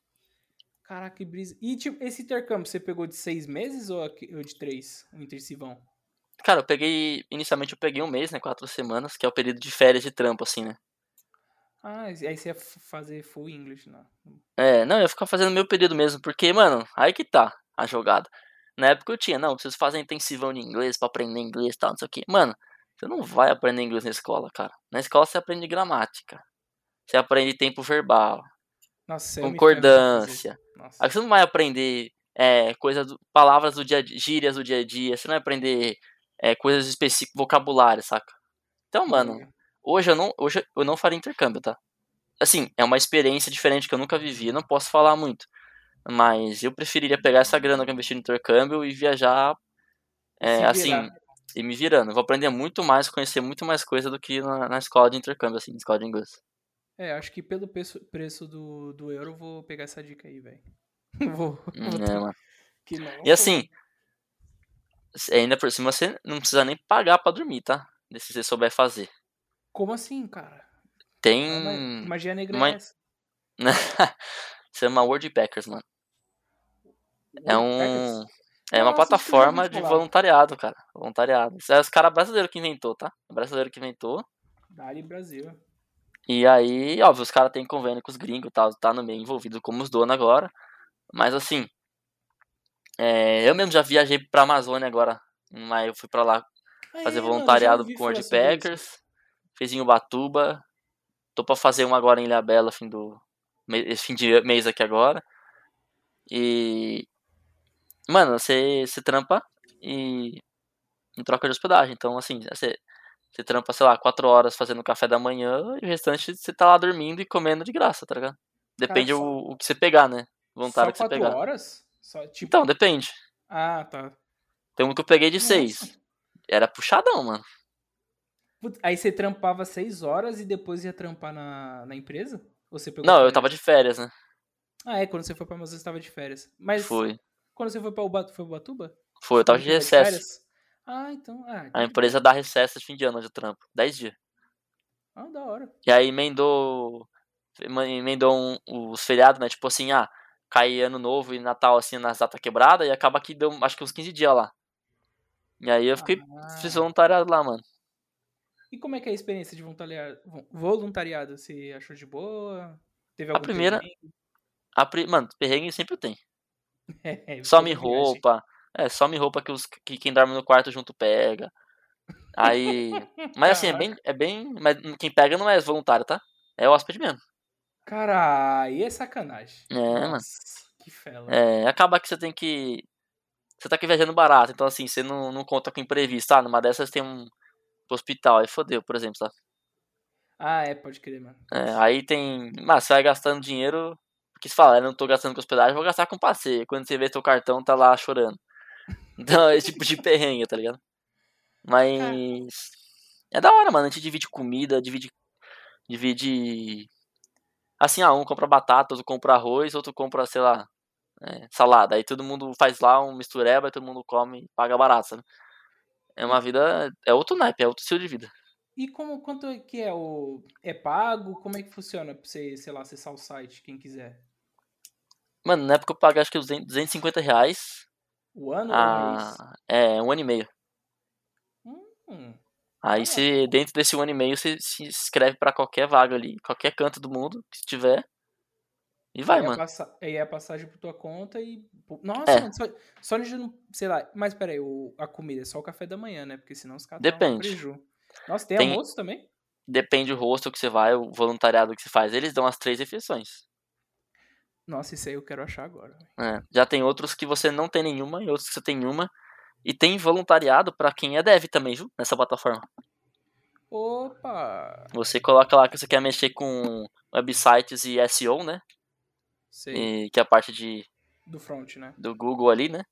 Caraca, que brisa. E tipo, esse intercâmbio você pegou de seis meses ou de três? Um intensivão? Cara, eu peguei. Inicialmente eu peguei um mês, né? Quatro semanas, que é o período de férias de trampo, assim, né? Ah, aí você ia fazer full English, né? É, não, eu ia ficar fazendo meu período mesmo, porque, mano, aí que tá a jogada. Na época eu tinha, não, preciso fazer intensivão de inglês para aprender inglês e tal, não sei o que. Mano, você não vai aprender inglês na escola, cara. Na escola você aprende gramática. Você aprende tempo verbal. Nossa, pra concordância. Nossa. Aí você não vai aprender é, coisa do- palavras do dia a dia, gírias do dia a dia, você não vai aprender é, coisas específicas, vocabulário, saca? Então, mano, hoje eu não, hoje eu não faria intercâmbio, tá? Assim, é uma experiência diferente que eu nunca vivi, eu não posso falar muito. Mas eu preferiria pegar essa grana que eu investi no intercâmbio e viajar, é, assim, e me virando. Eu vou aprender muito mais, conhecer muito mais coisa do que na, na escola de intercâmbio, assim, escola de inglês. É, acho que pelo preço, preço do, do euro eu vou pegar essa dica aí, velho. Vou. vou Hum, ter- é, que não, E assim, ainda por cima você não precisa nem pagar pra dormir, tá? Se você souber fazer. Como assim, cara? Tem. Ah, Magia negra uma- é essa. Chama Wordpackers, mano. É um. Woodpeckers? É uma Nossa, plataforma de voluntariado, cara. Voluntariado. Isso é os caras brasileiros que inventou, tá? É brasileiro que inventou. Dali Brasil. E aí, óbvio, os caras têm convênio com os gringos e tal, tá no meio envolvido como os donos agora. Mas assim, é, eu mesmo já viajei pra Amazônia agora. Mas eu fui pra lá fazer É, mano, voluntariado com sobre Wordpackers. Fiz em Ubatuba. Tô pra fazer um agora em Ilhabela, fim do. fim de mês aqui agora. E. Mano, você, você trampa e. em troca de hospedagem. Então, assim, você, você trampa, sei lá, 4 horas fazendo café da manhã e o restante você tá lá dormindo e comendo de graça, tá ligado? Depende só- o, o que você pegar, né? Voluntário Só que você quatro pegar. horas? Só, tipo... Então, depende. Ah, tá. Tem um que eu peguei de Nossa. 6. Era puxadão, mano. Aí você trampava seis horas e depois ia trampar na, na empresa? Ou você pegou Não, eu tava de férias, né? Ah, é, quando você foi pra Amazônia você tava de férias. Mas Foi. quando você foi pra Ubatuba, foi eu tava de recesso. Ah, então. Ah, A empresa dá recesso de fim de ano eu trampo. 10 dias. Ah, da hora. E aí emendou. Emendou um- os feriados, né? Tipo assim, ah, cai ano novo e Natal assim nas datas quebradas e acaba que deu acho que uns 15 dias lá. E aí eu fiquei Ah. fiz voluntariado lá, mano. E como é que é a experiência de voluntariado? Voluntariado, você achou de boa? Teve algum primeira- perrengue? A pri- Mano, perrengue sempre tem. É, Some roupa. É, some roupa que, os, que quem dorme no quarto junto pega. Aí. Mas assim, é bem, é bem. Mas quem pega não é voluntário, tá? É hóspede mesmo. Cara, aí é sacanagem. É, mano. Nossa, que fela. É, acaba que você tem que. Você tá aqui viajando barato, então assim, você não, não conta com imprevisto. Ah, numa dessas tem um hospital, aí fodeu, por exemplo, sabe? Ah, é, pode crer, mano. É, aí tem. Mas você vai gastando dinheiro. Porque você fala, eu não tô gastando com hospedagem, vou gastar com passeio. Quando você vê seu cartão, tá lá chorando. Então é esse tipo de perrengue, tá ligado? Mas. É da hora, mano. A gente divide comida, divide. Divide. Assim, ah, um compra batata, outro compra arroz, outro compra, sei lá, é, salada. Aí todo mundo faz lá um mistureba, aí todo mundo come e paga barato, sabe? É uma vida. É outro naipe, é outro estilo de vida. E como, quanto é que é o... É pago? Como é que funciona pra você, sei lá, acessar o site, quem quiser? Mano, na época eu paguei acho que 200 250 reais. O ano? Ah, é, um ano e meio. Hum, Aí você, dentro desse um ano e meio, você se inscreve pra qualquer vaga ali, qualquer canto do mundo que tiver. E vai, aí, mano. Aí é a passagem por tua conta e... pô, Nossa, É. mano, só, só de não... Sei lá, mas peraí, o... a comida é só o café da manhã, né? Porque senão os caras Depende. Nossa, tem, Tem- almoço também? Depende do rosto que você vai, o voluntariado que você faz. Eles dão as três refeições. Nossa, isso aí eu quero achar agora. É, Já tem outros que você não tem nenhuma e outros que você tem uma. E tem voluntariado pra quem é dev também, viu? Nessa plataforma. Opa! Você coloca lá que você quer mexer com websites e SEO, né? Sei, E, que é a parte de, do front, né? do Google ali, né?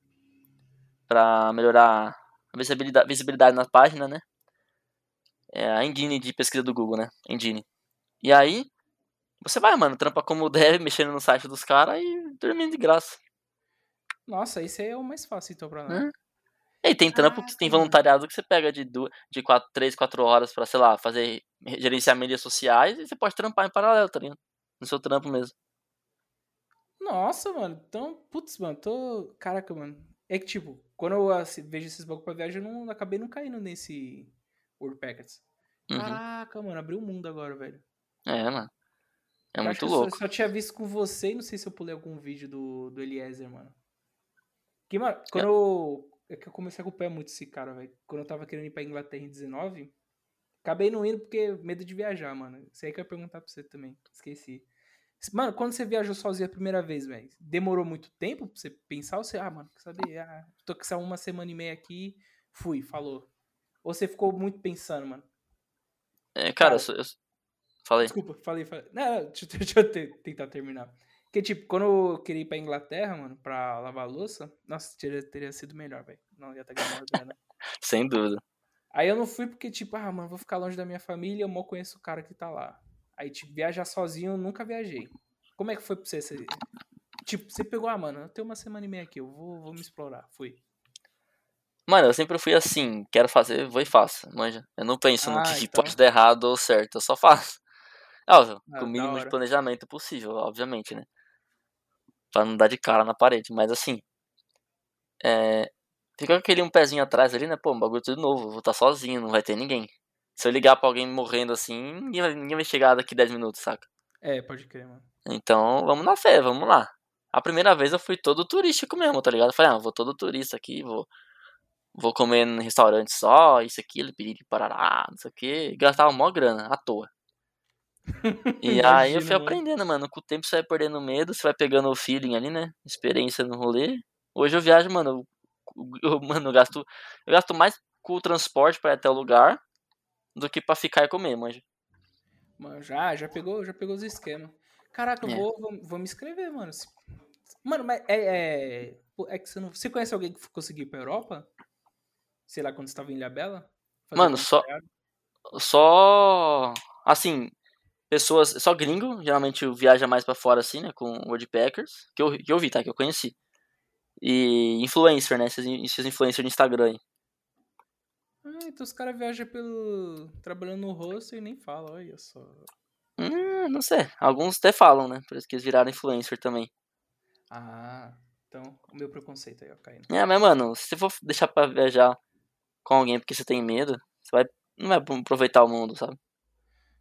Pra melhorar a visibilidade, visibilidade na página, né? É a engine de pesquisa do Google, né? Engine. E aí, você vai, mano, trampa como deve, mexendo no site dos caras e dormindo de graça. Nossa, esse aí é o mais fácil então pra nós. Hã? E tem trampo que tem voluntariado que você pega de, du- de 4, 3, 4 horas pra, sei lá, fazer gerenciar mídias sociais e você pode trampar em paralelo, tá ligado? No seu trampo mesmo. Nossa, mano. Então, putz, mano, tô. Caraca, mano. É que, tipo, quando eu vejo esses bagulho pra viagem, eu não acabei não caindo nesse World Packets. Uhum. Caraca, mano, abriu o mundo agora, velho. É, mano. É Eu muito que eu só- louco. Só, tinha visto com você e não sei se eu pulei algum vídeo do, do Eliezer, mano. Que, mano, quando eu. É que eu comecei a acompanhar muito esse cara, velho. Quando eu tava querendo ir pra Inglaterra em 19, acabei não indo porque medo de viajar, mano. Isso aí que eu ia perguntar pra você também. Esqueci. Mano, quando você viajou sozinho a primeira vez, velho, demorou muito tempo pra você pensar? Ou você, ah, mano, quer saber? Ah, tô com essa uma semana e meia aqui, fui, falou. Ou você ficou muito pensando, mano? É, cara, eu, eu... falei. Desculpa, falei, falei. Não, deixa, deixa eu te, tentar terminar. Porque, tipo, quando eu queria ir pra Inglaterra, mano, pra lavar louça, nossa, teria, teria sido melhor, velho. Não ia estar ganhando grana. Sem dúvida. Aí eu não fui porque, tipo, ah, mano, vou ficar longe da minha família, eu mal conheço o cara que tá lá. Aí, tipo, viajar sozinho eu nunca viajei. Como é que foi pra você? você tipo, você pegou, ah, mano, eu tenho uma semana e meia aqui, eu vou, vou me explorar. Fui. Mano, eu sempre fui assim, quero fazer, vou e faço, manja. Eu não penso ah, no que então... pode dar errado ou certo, eu só faço. Óbvio, ah, com o mínimo de planejamento possível, obviamente, né? Pra não dar de cara na parede, mas assim. É, Fica aquele um pezinho atrás ali, né? Pô, um bagulho tudo novo, vou estar sozinho, não vai ter ninguém. Se eu ligar pra alguém morrendo assim, ninguém vai, ninguém vai chegar daqui 10 minutos, saca? É, pode crer, mano. Então, vamos na fé, vamos lá. A primeira vez eu fui todo turístico mesmo, tá ligado? Eu falei, ah, vou todo turista aqui, vou, vou comer em restaurante só, isso aqui, piriri, parará, não sei o que. Gastava mó grana, à toa. E aí eu fui mano. aprendendo, mano. Com o tempo você vai perdendo medo, você vai pegando o feeling ali, né? Experiência no rolê. Hoje eu viajo, mano, eu, mano, eu gasto, eu gasto mais com o transporte para ir até o lugar do que para ficar e comer, manja. Mano, já, já pegou, já pegou os esquemas. Caraca, eu é. vou, vou, vou, me inscrever, mano. Mano, mas é, é, é que você não. Você conhece alguém que conseguiu ir pra Europa? Sei lá, quando você tava em Ilhabela? Mano, só. Só. Assim, pessoas. Só gringo, geralmente viaja mais para fora assim, né? Com Woodpeckers. Que eu, que eu vi, tá? Que eu conheci. E influencer, né? Esses, esses influencers de Instagram aí. Ah, então os caras viajam pelo. trabalhando no rosto e nem falam, olha só. Hum, não sei. Alguns até falam, né? Por isso que eles viraram influencer também. Ah, então o meu preconceito aí, ó, caindo. É, mas mano, se você for deixar pra viajar com alguém porque você tem medo, você vai. Não vai aproveitar o mundo, sabe?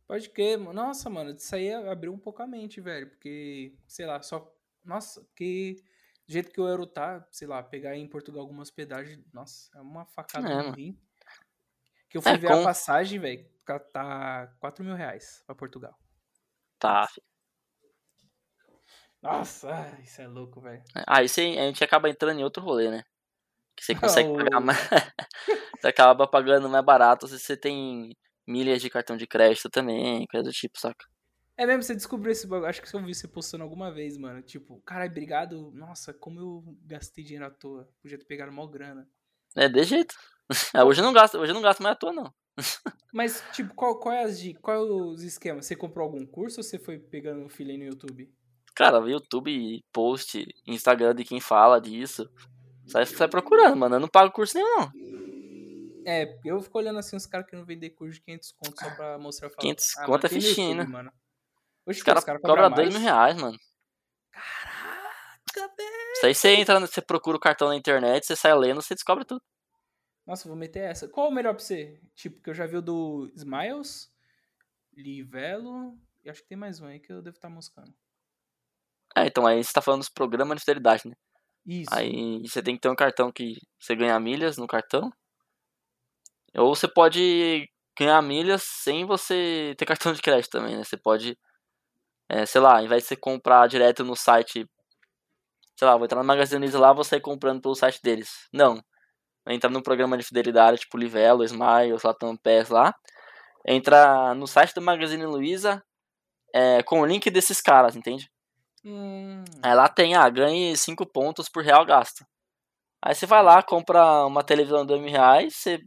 Pode que, nossa, mano, isso aí abriu um pouco a mente, velho. Porque, sei lá, só. Nossa, que do jeito que o euro tá, sei lá, pegar em Portugal alguma hospedagem, nossa, é uma facada é, no rim. Que eu fui é, ver com... a passagem, velho, tá 4 mil reais pra Portugal. Tá. Nossa, isso é louco, velho. Ah, isso aí a gente acaba entrando em outro rolê, né? Que você consegue pagar mais. você acaba pagando mais barato se você tem milhas de cartão de crédito também, coisa do tipo, saca? É mesmo, você descobriu esse bagulho. Acho que eu vi você postando alguma vez, mano. Tipo, caralho, obrigado. Nossa, como eu gastei dinheiro à toa. Podia ter pegado mó grana. É, de jeito. É, hoje eu não gasto, hoje eu não gasto mais à toa, não. Mas, tipo, qual, qual é as qual é os esquemas? Você comprou algum curso ou você foi pegando o filho no YouTube? Cara, YouTube, post, Instagram de quem fala disso. Sai, sai procurando, mano. Eu não pago curso nenhum, não. É, eu fico olhando assim os caras que não vendem curso de 500 conto só pra mostrar. 500 ah, conto é fichinho, né? Mano. Oxe, os caras cara cobram 2 mil reais, mano. Caraca, velho. Isso aí você entra, você procura o cartão na internet, você sai lendo, você descobre tudo. Nossa, vou meter essa. Qual o melhor pra você? Tipo, que eu já vi o do Smiles, Livelo, e acho que tem mais um aí que eu devo estar tá moscando. É, então aí você tá falando dos programas de fidelidade, né? Isso. Aí você tem que ter um cartão que você ganha milhas no cartão. Ou você pode ganhar milhas sem você ter cartão de crédito também, né? Você pode é, sei lá, ao invés de você comprar direto no site, sei lá, vou entrar no Magazine Luiza lá, vou sair comprando pelo site deles. Não. Vai entrar num programa de fidelidade, tipo Livelo, Smile, Latam Pass lá. Entra no site do Magazine Luiza é, com o link desses caras, entende? Hum. Aí lá tem, ah, ganhe 5 pontos por real gasto. Aí você vai lá, compra uma televisão de 2 mil reais, você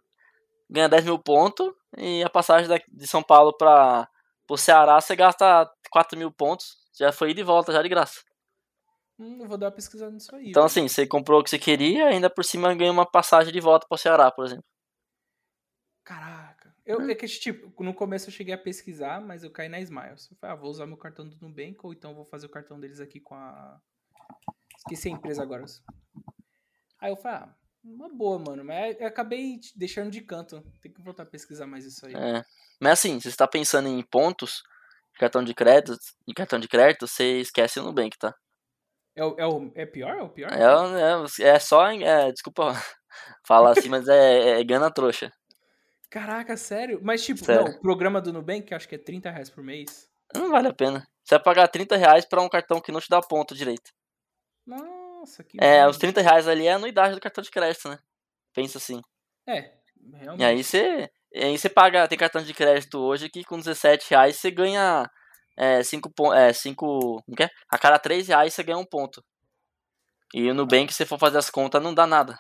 ganha 10 mil pontos e a passagem de São Paulo pra Pro Ceará você gasta 4 mil pontos, já foi ida e volta, já de graça. Hum, eu vou dar uma pesquisada nisso aí. Então, assim, você comprou o que você queria, ainda por cima ganha uma passagem de volta pro Ceará, por exemplo. Caraca. Eu, hum. é que, tipo, no começo eu cheguei a pesquisar, mas eu caí na Smiles. Eu falei, ah, vou usar meu cartão do Nubank, ou então vou fazer o cartão deles aqui com a. Esqueci a empresa agora. Aí eu falei, ah, uma boa, mano. Mas eu acabei deixando de canto. Tem que voltar a pesquisar mais isso aí. É. Mas assim, se você está pensando em pontos cartão de crédito, de cartão de crédito, você esquece o Nubank, tá? É, o, é, o, é pior? É o pior? É, é, é só. É, desculpa falar assim, mas é, é gana trouxa. Caraca, sério? Mas tipo, sério? não, o programa do Nubank, acho que é 30 reais por mês. Não vale a pena. Você vai pagar 30 reais pra um cartão que não te dá ponto direito. Nossa, que. É, os 30 reais ali é a anuidade do cartão de crédito, né? Pensa assim. É, realmente. E aí você. E aí você paga, tem cartão de crédito hoje que com 17 reais você ganha 5 pontos. É, 5. Como que é? A cada 3 reais você ganha um ponto. E o Nubank, se você for fazer as contas, não dá nada.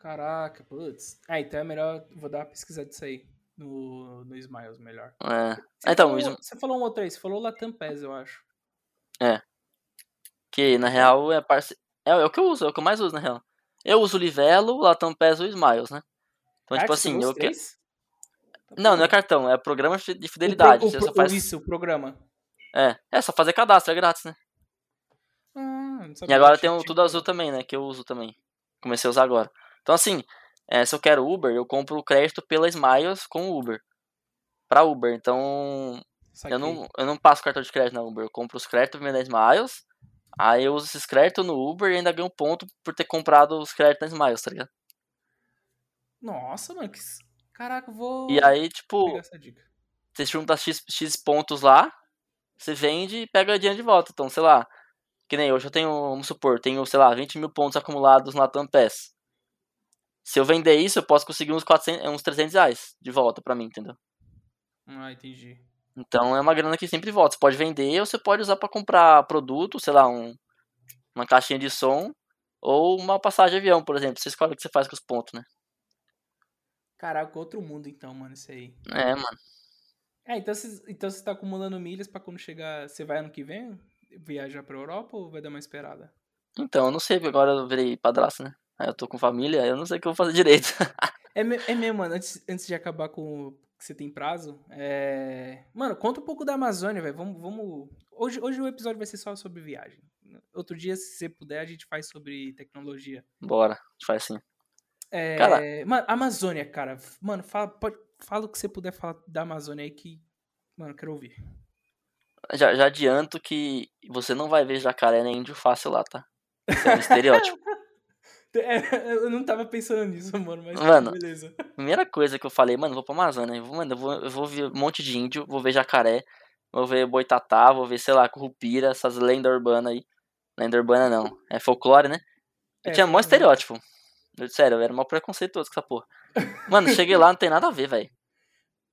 Caraca, putz. Ah, então é melhor. Vou dar uma pesquisada disso aí. No, no Smiles, melhor. É. Você Então, falou, o Sm- você falou um outro aí, você falou Latam Pass, eu acho. Que na real é parce... é, é o que eu uso, é o que eu mais uso na real. Eu uso o Livelo, o Latam Pass e o Smiles, né? Então, tipo assim, eu que... Não, não é cartão, é programa de O pro- fidelidade. o Você faz... Isso, o programa. É, é só fazer cadastro, é grátis, né? Ah, E agora tem o Tudo Azul também, né? Que eu uso também. Comecei a usar agora. Então, assim, é, se eu quero Uber, eu compro o crédito pela Smiles com o Uber. Pra Uber. Então, eu não, eu não passo cartão de crédito na Uber. Eu compro os créditos pela Smiles. Aí eu uso esses créditos no Uber e ainda ganho ponto por ter comprado os créditos na Smiles, tá ligado? Nossa, mano, que. Caraca, eu vou E aí, tipo, você junta X, X pontos lá, você vende e pega dinheiro de volta. Então, sei lá, que nem hoje eu tenho, vamos supor, tenho, sei lá, 20 mil pontos acumulados na Latam Pass. Se eu vender isso, eu posso conseguir uns, 400, uns 300 reais de volta pra mim, entendeu? Ah, entendi. Então é uma grana que sempre volta. Você pode vender ou você pode usar pra comprar produto, sei lá, um, uma caixinha de som ou uma passagem de avião, por exemplo. Você escolhe o que você faz com os pontos, né? Caraca, outro mundo então, mano, isso aí. É, mano. É, então você então você tá acumulando milhas pra quando chegar. Você vai ano que vem viajar pra Europa ou vai dar uma esperada? Então, eu não sei, porque agora eu virei padrasto, né? Aí eu tô com família, eu não sei o que eu vou fazer direito. É, me- é mesmo, mano, antes, antes de acabar com que você tem prazo, é. Mano, conta um pouco da Amazônia, velho. Vamos. vamos... Hoje, hoje o episódio vai ser só sobre viagem. Outro dia, se você puder, a gente faz sobre tecnologia. Bora, a gente faz assim. É, Cara- Mano, Amazônia, cara. Mano, fala, pode, fala o que você puder falar da Amazônia aí que. Mano, quero ouvir. Já, já adianto que você não vai ver jacaré nem índio fácil lá, tá? Isso é um estereótipo. É, eu não tava pensando nisso, mano, mas Mano. beleza. Primeira coisa que eu falei, mano, eu vou pra Amazônia. eu vou- Mano, eu vou, eu vou ver um monte de índio, vou ver jacaré, vou ver boitatá, vou ver, sei lá, curupira, essas lendas urbanas aí. Lenda urbana não, é folclore, né? E É, tinha mó folclore. estereótipo. Eu- Sério, eu era mó preconceituoso com essa porra. Mano, cheguei lá, não tem nada a ver, velho.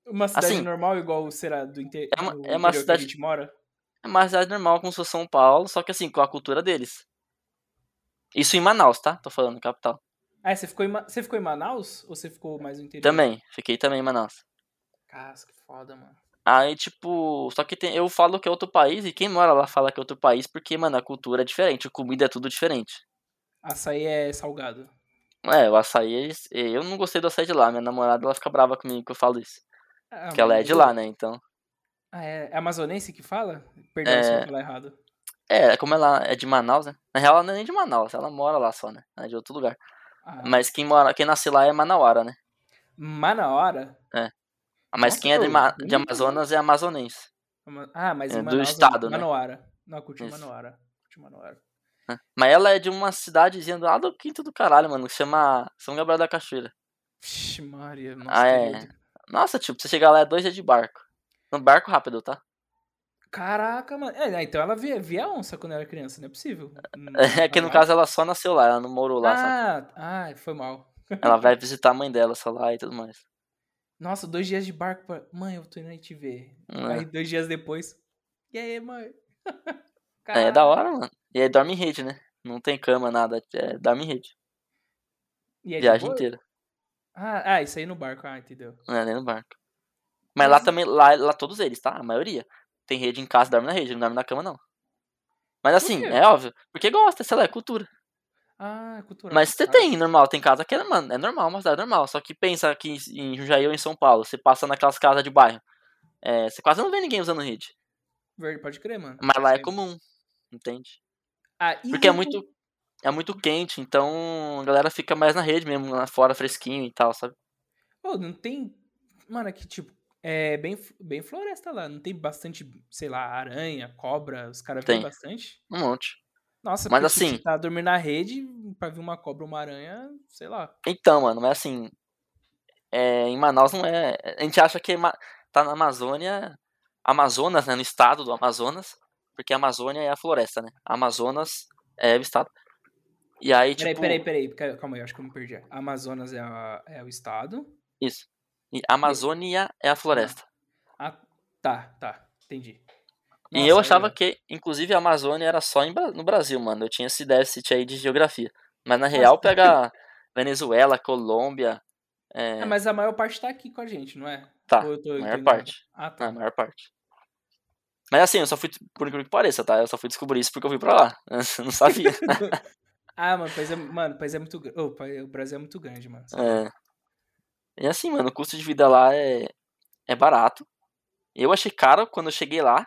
Uma cidade Assim, normal, igual será do, inte é uma- é uma cidade- que a gente mora? É uma cidade normal, como se fosse São Paulo, só que assim, com a cultura deles. Isso em Manaus, tá? Tô falando, capital. Ah, você ficou, em, você ficou em Manaus ou você ficou mais no interior? Também, fiquei também em Manaus. Casca, que foda, mano. Aí, tipo, só que tem, eu falo que é outro país e quem mora lá fala que é outro país porque, mano, a cultura é diferente, a comida é tudo diferente. Açaí é salgado. É, o açaí, é- eu não gostei do açaí de lá, minha namorada ela fica brava comigo que eu falo isso. Ah, Porque ela é de lá, né, então. Ah, é, é amazonense que fala? Perdão se eu É. falar errado. É, como ela é de Manaus, né? Na real, ela não é nem de Manaus, ela mora lá só, né? Ela é de outro lugar. Ah, Mas quem mora, quem nasce lá é Manauara, né? Manauara? Mas Nossa, quem é de, Ma- de Amazonas é amazonense. Ama- Ah, mas É, em do Manaus, estado, né? Manauara. Não, curti. Manauara. Curti Manauara. né? Mas ela é de uma cidadezinha lá do quinto do caralho, mano, que chama São Gabriel da Cachoeira. Vixe, Maria. Nossa, Ah, é. Nossa, tipo, você chegar lá é dois dias de barco. Um barco rápido, tá? Caraca, mano. É, né, então ela via, via onça quando era criança, não é possível. Hum, É que no Manaus. caso ela só nasceu lá, ela não morou lá, sabe? Ah, ah, foi mal. Ela vai visitar a mãe dela só lá e tudo mais. Nossa, dois dias de barco pra. Mãe, eu tô indo aí te ver. Aí É, dois dias depois. E aí, mãe? é da hora, mano. E aí dorme em rede, né? Não tem cama, nada. É, dorme em rede. E aí, Viagem inteira. Ah, ah, isso aí no barco, ah, entendeu. É nem no barco. Mas lá Mas- também, lá, lá todos eles, tá? A maioria. Tem rede em casa, dorme na rede, não dorme na cama, não. Mas assim, é óbvio. Porque gosta, sei lá, é cultura. Ah, é cultural. Mas você Ah, tem, normal, tem casa que é, mano, é normal, uma cidade normal. Só que pensa aqui em Jundiaí ou em São Paulo, você passa naquelas casas de bairro. É, você quase não vê ninguém usando rede. Verde, pode crer, mano. Mas lá é comum, entende? Ah, Porque é muito, é muito quente, então a galera fica mais na rede mesmo, lá fora fresquinho e tal, sabe? Pô, não tem. Mano, aqui, tipo, é bem, bem floresta lá. Não tem bastante, sei lá, aranha, cobra. Os caras Tem. bastante. Um monte. Nossa, Mas assim- você tá dormindo na rede, pra ver uma cobra ou uma aranha, sei lá. Então, mano, mas assim, é, em Manaus não é. A gente acha que Ma- tá na Amazônia Amazonas, né? No estado do Amazonas. Porque a Amazônia é a floresta, né? Amazonas é o estado. E aí, Peraí, tipo. peraí, peraí, peraí. Calma aí, acho que eu me perdi. Amazonas é, a- é o estado. Isso. E Amazônia é a floresta. Ah, tá, tá. Entendi. E eu Nossa, achava que, inclusive, a Amazônia era só em no Brasil, mano. Eu tinha esse déficit aí de geografia. Mas na real, pega Venezuela, Colômbia. É, Ah, mas a maior parte tá aqui com a gente, não é? Tá, Ou eu tô a maior entendendo? parte. Ah, tá. maior parte. Mas assim, eu só fui, por incrível que pareça, tá? Eu só fui descobrir isso porque eu fui pra lá. Eu não sabia. Ah, mano, o país é, mano, país é muito grande. o Brasil é muito grande, mano. É. E assim, mano, o custo de vida lá é, é barato. Eu achei caro quando eu cheguei lá,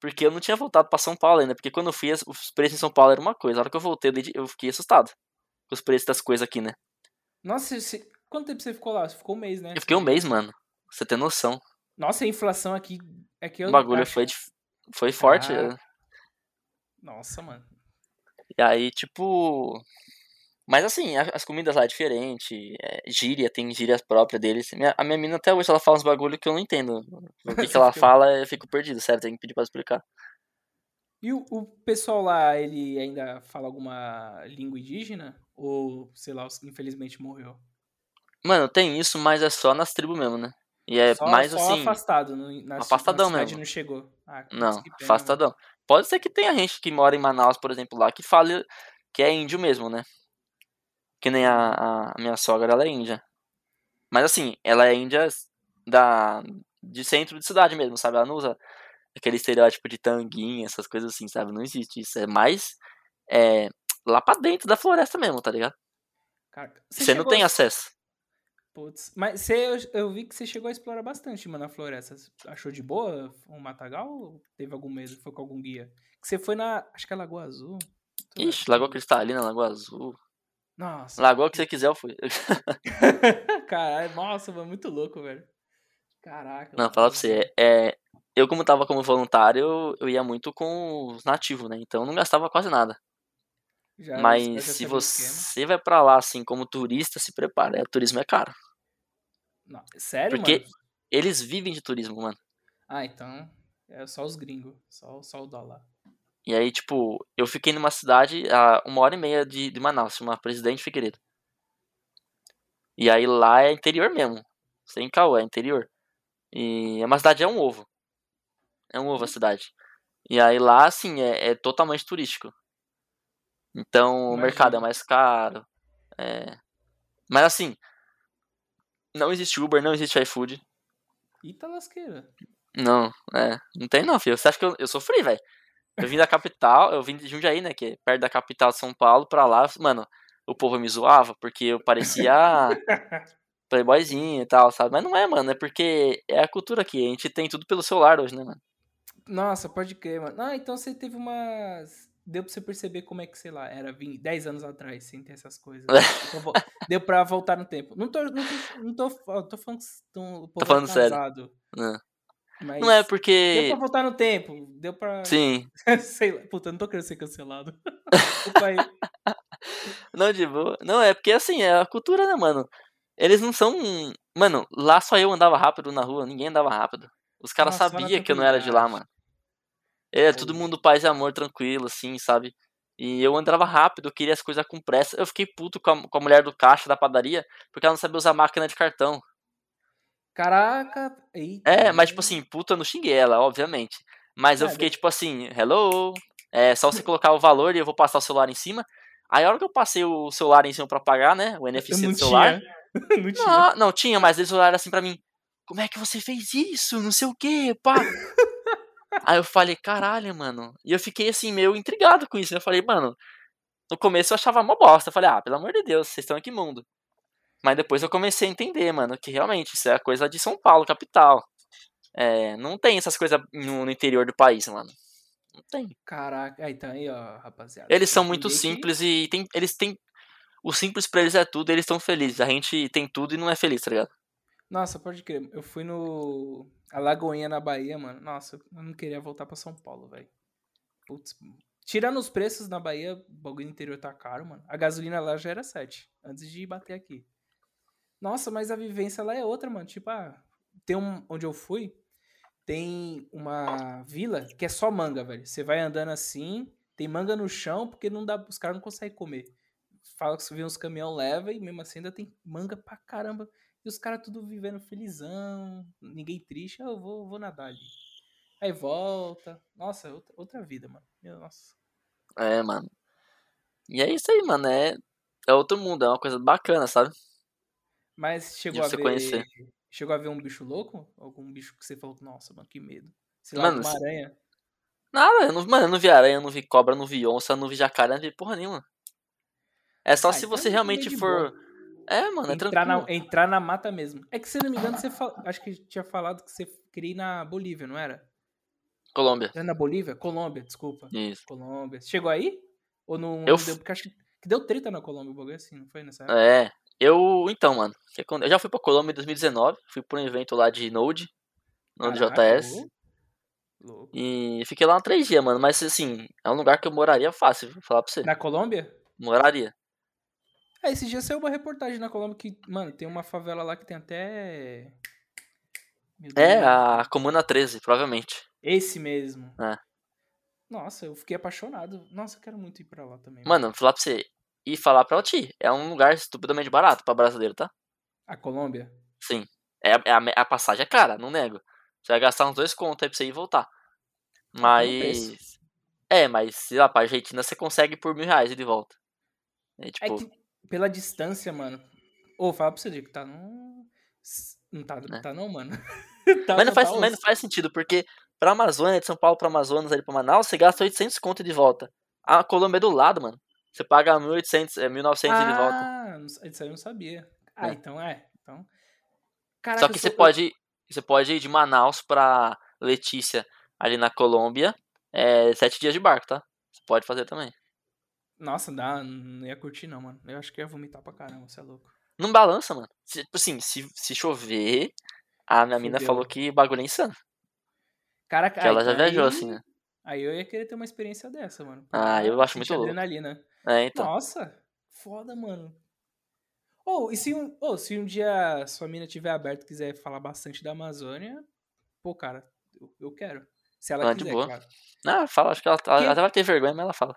porque eu não tinha voltado pra São Paulo ainda. Porque quando eu fui, os preços em São Paulo eram uma coisa. A hora que eu voltei, eu de- fiquei assustado com os preços das coisas aqui, né? Nossa, você- quanto tempo você ficou lá? Você ficou um mês, né? Eu fiquei um mês, mano. Você ter noção. Nossa, a inflação aqui é que eu O bagulho acho- foi, dif- foi forte. Ah. né? Nossa, mano. E aí, tipo. Mas assim, as comidas lá é diferente. É, gíria, tem gíria própria deles. Minha- a minha mina até hoje ela fala uns bagulho que eu não entendo. O que, que ela fala, eu fico perdido, sério, tem que pedir pra explicar. E o, o pessoal lá, ele ainda fala alguma língua indígena? Ou, sei lá, infelizmente morreu? Mano, tem isso, mas é só nas tribos mesmo, né? E é só, mais só assim. afastado. No, na, afastadão na mesmo. não chegou. Ah, Não, pena, afastadão. Pode ser que tenha gente que mora em Manaus, por exemplo, lá, que fale que é índio mesmo, né? Que nem a, a minha sogra, ela é índia. Mas assim, ela é índia da, de centro de cidade mesmo, sabe? Ela não usa aquele estereótipo de tanguinha, essas coisas assim, sabe? Não existe isso. É mais é, lá pra dentro da floresta mesmo, tá ligado? Cara, Você não chegou tem a- acesso. Putz, mas você, eu, eu vi que você chegou a explorar bastante, mano, a floresta. Você Achou de boa um matagal ou teve algum medo? Foi com algum guia? Que você foi na. Acho que é Lagoa Azul. Ixi, Lagoa Cristalina, Lagoa Azul. Nossa. Lagoa que você quiser, eu fui. Caralho, nossa, mano, muito louco, velho. Caraca. Não, falar pra você, é, eu como tava como voluntário, eu, eu ia muito com os nativos, né? Então eu não gastava quase nada. Já- Mas se você vai pra lá, assim, como turista, se prepara. É, turismo é caro. Não, sério, Porque- mano? Eles vivem de turismo, mano. Ah, então. É só os gringos. Só, só o dólar. E aí, tipo, eu fiquei numa cidade a uma hora e meia de, de Manaus, chama Presidente Figueiredo. E aí lá é interior mesmo. Sem caô, é interior. E é uma cidade, é um ovo. É um ovo a cidade. E aí lá, assim, é, é totalmente turístico. Então o mercado é mais caro. É... Mas assim, não existe Uber, não existe iFood. Eita lasqueira. Não, é. Não tem não, filho. Você acha que eu, eu sofri, velho? Eu vim da capital, eu vim de Jundiaí, né? Que é perto da capital de São Paulo, pra lá. Mano, o povo me zoava porque eu parecia playboyzinho e tal, sabe? Mas não é, mano. É porque é a cultura aqui. A gente tem tudo pelo celular hoje, né, mano? Nossa, pode crer, mano. Ah, então você teve umas. Deu pra você perceber como é que, sei lá, era 20, 10 anos atrás, sem ter essas coisas. Então, vo- Deu pra voltar no tempo. Não tô, não tô, não tô, tô falando que tão- o povo falando sério. Não, Mas não é Deu porque. pra voltar no tempo. Deu pra. Sim. sei lá. Puta, eu não tô querendo ser cancelado. Não, de boa. Não, é porque assim, é a cultura, né, mano? Eles não são. Mano, lá só eu andava rápido na rua, ninguém andava rápido. Os caras sabiam que eu não era de lá, mano. É, todo Pô. mundo paz e amor, tranquilo, assim, sabe? E eu andava rápido, eu queria as coisas com pressa. Eu fiquei puto com a, com a mulher do caixa da padaria, porque ela não sabia usar máquina de cartão. Caraca. Eita, É, mas tipo assim, puta, eu não xinguei ela, obviamente. Mas eu É, fiquei tipo assim, hello, é só você colocar o valor e eu vou passar o celular em cima. Aí a hora que eu passei o celular em cima pra pagar, né, o NFC não do celular, tinha. não tinha. Não, não tinha, mas eles olharam assim pra mim. Como é que você fez isso? Não sei o que, pá. Aí eu falei, caralho, mano. E eu fiquei assim, meio intrigado com isso. né? Eu falei, mano, no começo eu achava mó bosta. Eu falei, ah, pelo amor de Deus, vocês estão aqui mundo. Mas depois eu comecei a entender, mano, que realmente isso é coisa de São Paulo, capital. É, não tem essas coisas no, no interior do país, mano. Não tem. Caraca. Aí, então aí, ó, rapaziada. Eles são muito entender que- simples e tem, eles têm. O simples pra eles é tudo, eles estão felizes. A gente tem tudo e não é feliz, tá ligado? Nossa, pode crer. Eu fui no Alagoinha, na Bahia, mano. Nossa, eu não queria voltar pra São Paulo, velho. Putz. Tirando os preços na Bahia, o bagulho interior tá caro, mano. A gasolina lá já era 7, antes de bater aqui. Nossa, mas a vivência lá é outra, mano. Tipo, ah, tem um onde eu fui, tem uma vila que é só manga, velho. Você vai andando assim, tem manga no chão, porque não dá, os caras não conseguem comer. Fala que vê uns caminhão leva e mesmo assim ainda tem manga pra caramba. E os caras tudo vivendo felizão, ninguém triste. Eu vou, vou nadar ali. Aí volta. Nossa, outra, outra vida, mano. Meu, nossa. É, mano. E é isso aí, mano. É, é outro mundo, é uma coisa bacana, sabe? Mas chegou De a ver. conhecer. Chegou a ver um bicho louco? Algum bicho que você falou, nossa, mano, que medo. Sei lá, Mano, uma aranha. Nada, eu não, mano, eu não vi aranha, eu não vi cobra, eu não vi onça, eu não vi jacaré, não vi porra nenhuma. É só Ah, se então você é realmente for. boa. É, mano, é Entrar tranquilo. na, entrar na mata mesmo. É que, se não me engano, você fal... acho que tinha falado que você queria ir na Bolívia, não era? Colômbia. Era na Bolívia? Colômbia, desculpa. Isso. Colômbia. Chegou aí? Ou não, Eu não deu? Porque acho que que deu treta na Colômbia, o bagulho assim, não foi nessa época? É. Eu. Então, mano. Eu já fui pra Colômbia em 2019. Fui pra um evento lá de Node. Node Caraca, JS. louco. E fiquei lá três dias, mano. Mas assim, é um lugar que eu moraria fácil, vou falar pra você. Na Colômbia? Moraria. É, esses dias saiu uma reportagem na Colômbia que, mano, tem uma favela lá que tem até. É, a Comuna 13, provavelmente. Esse mesmo. É. Nossa, eu fiquei apaixonado. Nossa, eu quero muito ir pra lá também. Mano, vou falar pra você. E falar pra ti. É um lugar estupidamente barato pra brasileiro, tá? A Colômbia? Sim. É, é a, a passagem é cara, não nego. Você vai gastar uns dois contos aí pra você ir e voltar. Mas. É, mas, sei lá, pra Argentina você consegue por mil reais ir de volta. É É tipo. que pela distância, mano. Ô, fala pra você Diego, que tá no. Não tá, Né? tá não, mano. Tá- Mas não, faz, tá mas não faz sentido, porque pra Amazônia, de São Paulo pra Amazonas, ali pra Manaus, você gasta 800 conto de volta. A Colômbia é do lado, mano. Você paga 1.800, é, 1.900 de volta. Ah, isso aí eu não sabia. Ah, É. então é. Então. Caraca, Só que você eu- pode, você pode ir de Manaus pra Letícia, ali na Colômbia, é sete dias de barco, tá? Você pode fazer também. Nossa, dá, não ia curtir não, mano. Eu acho que ia vomitar pra caramba, você é louco. Não balança, mano. Tipo assim, se, se chover, a minha mina Fudeu. falou que bagulho é insano. Caraca, Que ela aí- já viajou aí- assim, né? Aí eu ia querer ter uma experiência dessa, mano. Ah, eu acho muito louco. adrenalina. É, então. Nossa, foda, mano. Ou, e se um, ou, se um dia sua mina tiver aberto e quiser falar bastante da Amazônia, pô, cara, eu, eu quero. Se ela Ah, de quiser, boa. claro. Ah, fala, acho que ela, ela Que- até vai ter vergonha, mas ela fala.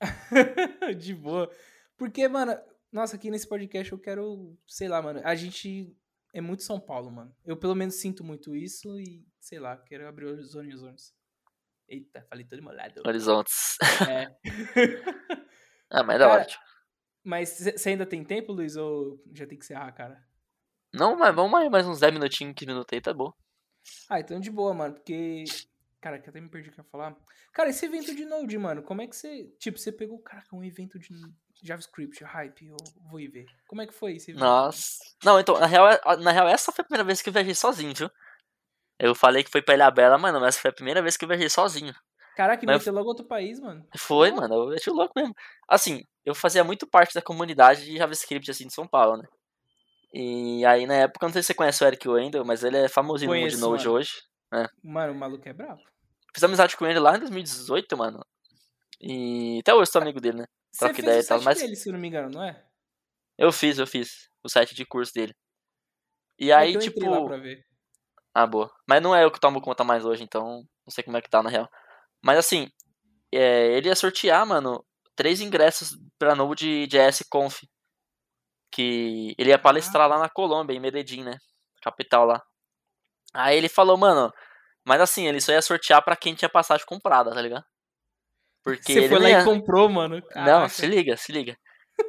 de boa. Porque, mano, nossa, aqui nesse podcast eu quero, sei lá, mano, a gente é muito São Paulo, mano. Eu pelo menos sinto muito isso e, sei lá, quero abrir os horizontes. Eita, falei todo molhado. Horizontes. É. ah, mas é Cara, tipo. Mas você ainda tem tempo, Luiz, ou já tem que encerrar, cara? Não, mas vamos aí, mais uns 10 minutinhos, 15 minutos aí, tá bom. Ah, então de boa, mano, porque. Cara, que eu até me perdi o que eu ia falar. Cara, esse evento de Node, mano, como é que você. Tipo, você pegou, caraca, um evento de JavaScript, hype, eu vou ir ver. Como é que foi esse evento? Nossa. Não, então, na real, na real, essa foi a primeira vez que eu viajei sozinho, viu? Eu falei que foi pra Ilha Bela, mano, mas essa foi a primeira vez que eu viajei sozinho. Caraca, Mas- meteu logo outro país, mano. Foi, mano, eu achei louco mesmo. Assim, eu fazia muito parte da comunidade de JavaScript, assim, de São Paulo, né? E aí, na época, não sei se você conhece o Eric Wendel, mas ele é famosinho no Conheço, Node mano. hoje. Mano, o maluco é brabo. Fiz amizade com ele lá em 2018, mano. E até hoje sou amigo dele, né? Você Troca fez ideia o e tal, mas- dele, se eu não me engano, não é? Eu fiz, eu fiz o site de curso dele. E É aí, que eu tipo. Ah, boa. Mas não é eu que tomo conta mais hoje, então não sei como é que tá na real. Mas assim, é, ele ia sortear, mano, três ingressos pra Node JS Conf. Que ele ia palestrar lá na Colômbia, em Medellín, né? Capital lá. Aí ele falou, mano, mas assim, ele só ia sortear pra quem tinha passagem comprada, tá ligado? Porque Você ele foi não lá ia... e comprou, mano. Não, Caraca. se liga, se liga.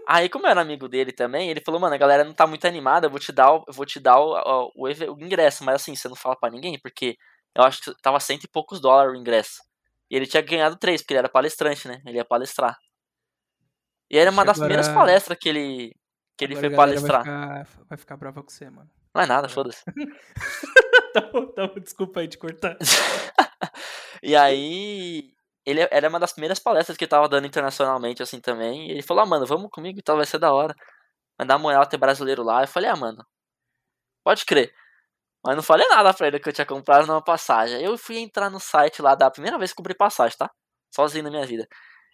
Aí, como eu era amigo dele também, ele falou, mano, a galera não tá muito animada, eu vou te dar o, eu vou te dar o, o, o ingresso, mas assim, você não fala pra ninguém, porque eu acho que tava cento e poucos dólares o ingresso. E ele tinha ganhado três, porque ele era palestrante, né? Ele ia palestrar. E era uma Ixi, das agora- primeiras palestras que ele, que ele Agora foi palestrar. Vai ficar, vai ficar brava com você, mano. Não é nada, foda-se. tá bom, tá bom, desculpa aí te cortar. E aí, ele era uma das primeiras palestras que ele tava dando internacionalmente, assim, também. E ele falou, ah, mano, vamos comigo e tal, vai ser da hora. Vai dar moral ter brasileiro lá. Eu falei, ah, mano, pode crer. Mas não falei nada pra ele que eu tinha comprado numa passagem. Eu fui entrar no site lá, da primeira vez que comprei passagem, tá? Sozinho na minha vida.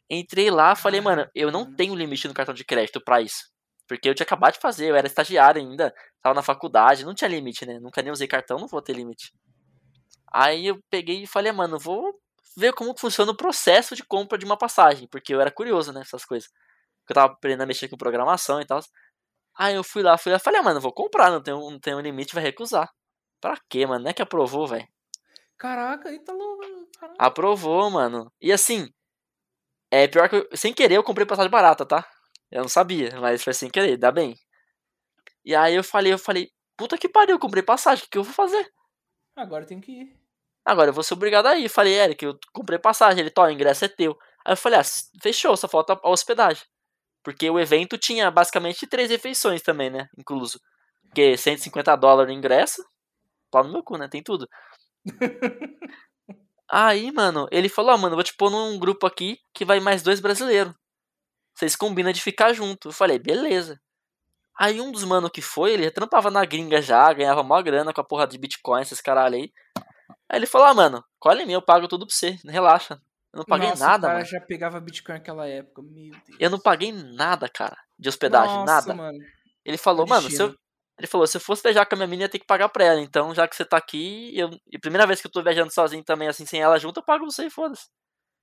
Entrei lá, falei, mano, eu não tenho limite no cartão de crédito pra isso. Porque eu tinha acabado de fazer, eu era estagiário ainda, tava na faculdade, não tinha limite, né? Nunca nem usei cartão, não vou ter limite. Aí eu peguei e falei, mano, vou ver como funciona o processo de compra de uma passagem, porque eu era curioso, né, essas coisas. Porque eu tava aprendendo a mexer com programação e tal. Aí eu fui lá, fui lá, falei, ah, mano, vou comprar, não tem, não tem um limite, vai recusar. Pra quê, mano? Não é que aprovou, velho. Caraca, Ítalo. Caraca. Aprovou, mano. E assim, é pior que eu, sem querer eu comprei passagem barata, tá? Eu não sabia, mas foi sem querer, dá bem. E aí eu falei, eu falei, puta que pariu, eu comprei passagem, o que eu vou fazer? Agora tem que ir. Agora eu vou ser obrigado a ir. Falei, Eric, eu comprei passagem. Ele, tó, o ingresso é teu. Aí eu falei, ah, fechou, só falta a hospedagem. Porque o evento tinha basicamente três refeições também, né? Incluso. Porque 150 dólares o ingresso. Pau no meu cu, né? Tem tudo. Aí, mano, ele falou, ah, mano, vou te pôr num grupo aqui que vai mais dois brasileiros. Vocês combinam de ficar junto. Eu falei, beleza. Aí um dos mano que foi, ele trampava na gringa já, ganhava maior grana com a porra de Bitcoin, esses caralho aí. Aí ele falou, ah, mano, colhe mim, eu pago tudo pra você, relaxa. Eu não paguei Nossa, nada, o cara mano. já pegava Bitcoin naquela época. Meu Deus. Eu não paguei nada, cara, de hospedagem, Nossa, nada. mano. Ele falou, mano, se eu, ele falou, se eu fosse viajar com a minha menina, ia ter que pagar pra ela. Então, já que você tá aqui, eu, e primeira vez que eu tô viajando sozinho também, assim, sem ela junto, eu pago você e foda-se.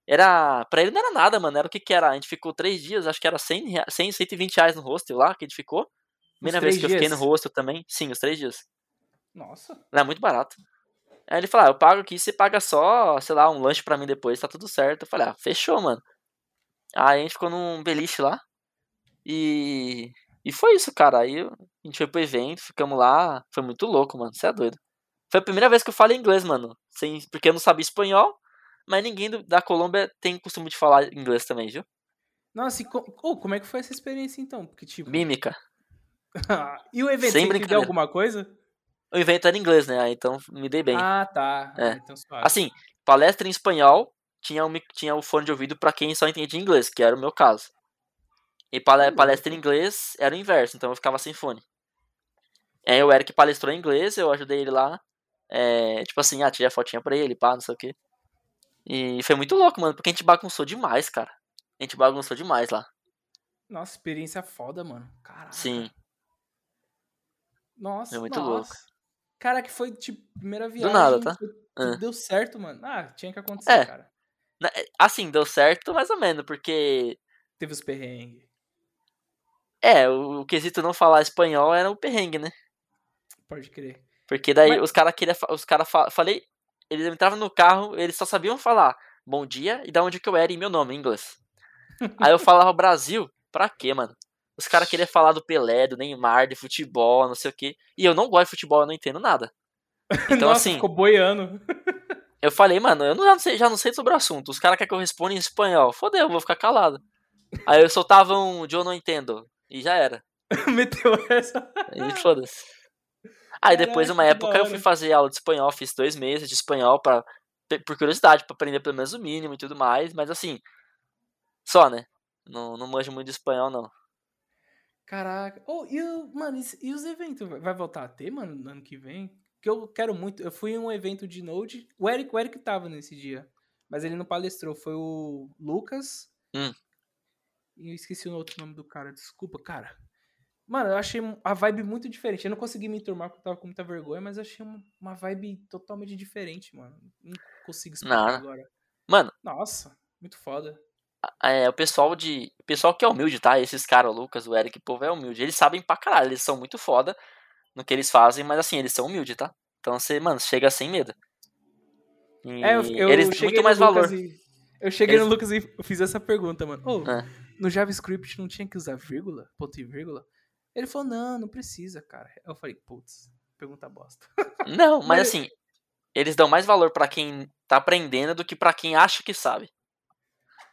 Era, pra ele não era nada, mano, era o que que era? A gente ficou três dias, acho que era 100, rea- 100 120 reais no hostel lá, que a gente ficou. Primeira vez que eu fiquei no dias? hostel também. Sim, os três dias. Nossa. Era muito barato. Aí ele falou, ah, eu pago aqui, você paga só, sei lá, um lanche pra mim depois, tá tudo certo. Eu falei, ah, fechou, mano. Aí a gente ficou num beliche lá. E. E foi isso, cara. Aí a gente foi pro evento, ficamos lá. Foi muito louco, mano. Você é doido. Foi a primeira vez que eu falei inglês, mano. Sem, porque eu não sabia espanhol. Mas ninguém do- da Colômbia tem costume de falar inglês também, viu? Nossa, e co- oh, como é que foi essa experiência então? Porque, tipo. Mímica. e o evento, Sem você brincadeira. alguma coisa? O evento era em inglês, né? Aí Então me dei bem. Ah, tá. É. Ah, então suave. Assim, palestra em espanhol tinha o, mic- tinha o fone de ouvido pra quem só entendia inglês, que era o meu caso. E Hum. palestra em inglês era o inverso, então eu ficava sem fone. Aí o Eric palestrou em inglês, eu ajudei ele lá. É, tipo assim, ah, tirei a fotinha pra ele, pá, não sei o quê. E foi muito louco, mano, porque a gente bagunçou demais, cara. A gente bagunçou demais lá. Nossa, experiência foda, mano. Caraca. Sim, Nossa, É muito nossa. louco. Cara, que foi, tipo, primeira viagem. nada, tá? foi- É. Deu certo, mano. Ah, tinha que acontecer, É. cara. Na- assim, deu certo mais ou menos, porque. Teve os perrengues. É, o, o quesito não falar espanhol era o perrengue, né? Pode crer. Porque daí Mas- os caras queriam. Os caras falei. Eles entravam no carro, eles só sabiam falar bom dia e da onde que eu era e meu nome em inglês. Aí eu falava Brasil, pra quê, mano? Os caras queriam falar do Pelé, do Neymar, de futebol, não sei o quê. E eu não gosto de futebol, eu não entendo nada. Então, Nossa, assim, ficou boiando. eu falei, mano, eu não, já, não sei, já não sei sobre o assunto. Os caras querem que eu responda em espanhol. Fodeu, eu vou ficar calado. Aí eu soltava um eu não entendo. E já era. Meteu essa. E foda-se. Aí depois, uma época, eu fui fazer aula de espanhol, fiz dois meses de espanhol pra, por curiosidade, pra aprender pelo menos o mínimo e tudo mais, mas assim, só, né? Não, não manjo muito de espanhol, não. Caraca. Oh, e, mano, e, e os eventos? Vai- Vai voltar a ter, mano, no ano que vem? Que eu quero muito. Eu fui em um evento de Node. O Eric, o Eric tava nesse dia. Mas ele não palestrou. Foi o Lucas. Hum. E eu esqueci o outro nome do cara. Desculpa, cara. Mano, eu achei a vibe muito diferente. Eu não consegui me enturmar porque eu tava com muita vergonha, mas eu achei uma, vibe totalmente diferente, mano. Não consigo explicar agora. Mano, Nossa, muito foda. é, o pessoal de. O pessoal que é humilde, tá? Esses caras, o Lucas, o Eric, o povo é humilde. Eles sabem pra caralho, eles são muito foda no que eles fazem, mas assim, eles são humildes, tá? Então você, mano, chega sem medo. E É, eu, eu eles têm muito mais valor. Lucas e- eu cheguei Eles- no Lucas e fiz essa pergunta, mano. Ô, É. no JavaScript não tinha que usar vírgula? Ponto e vírgula? Ele falou, não, não precisa, cara. Eu falei, putz, pergunta bosta. Não, mas Mas- assim, eles dão mais valor pra quem tá aprendendo do que pra quem acha que sabe.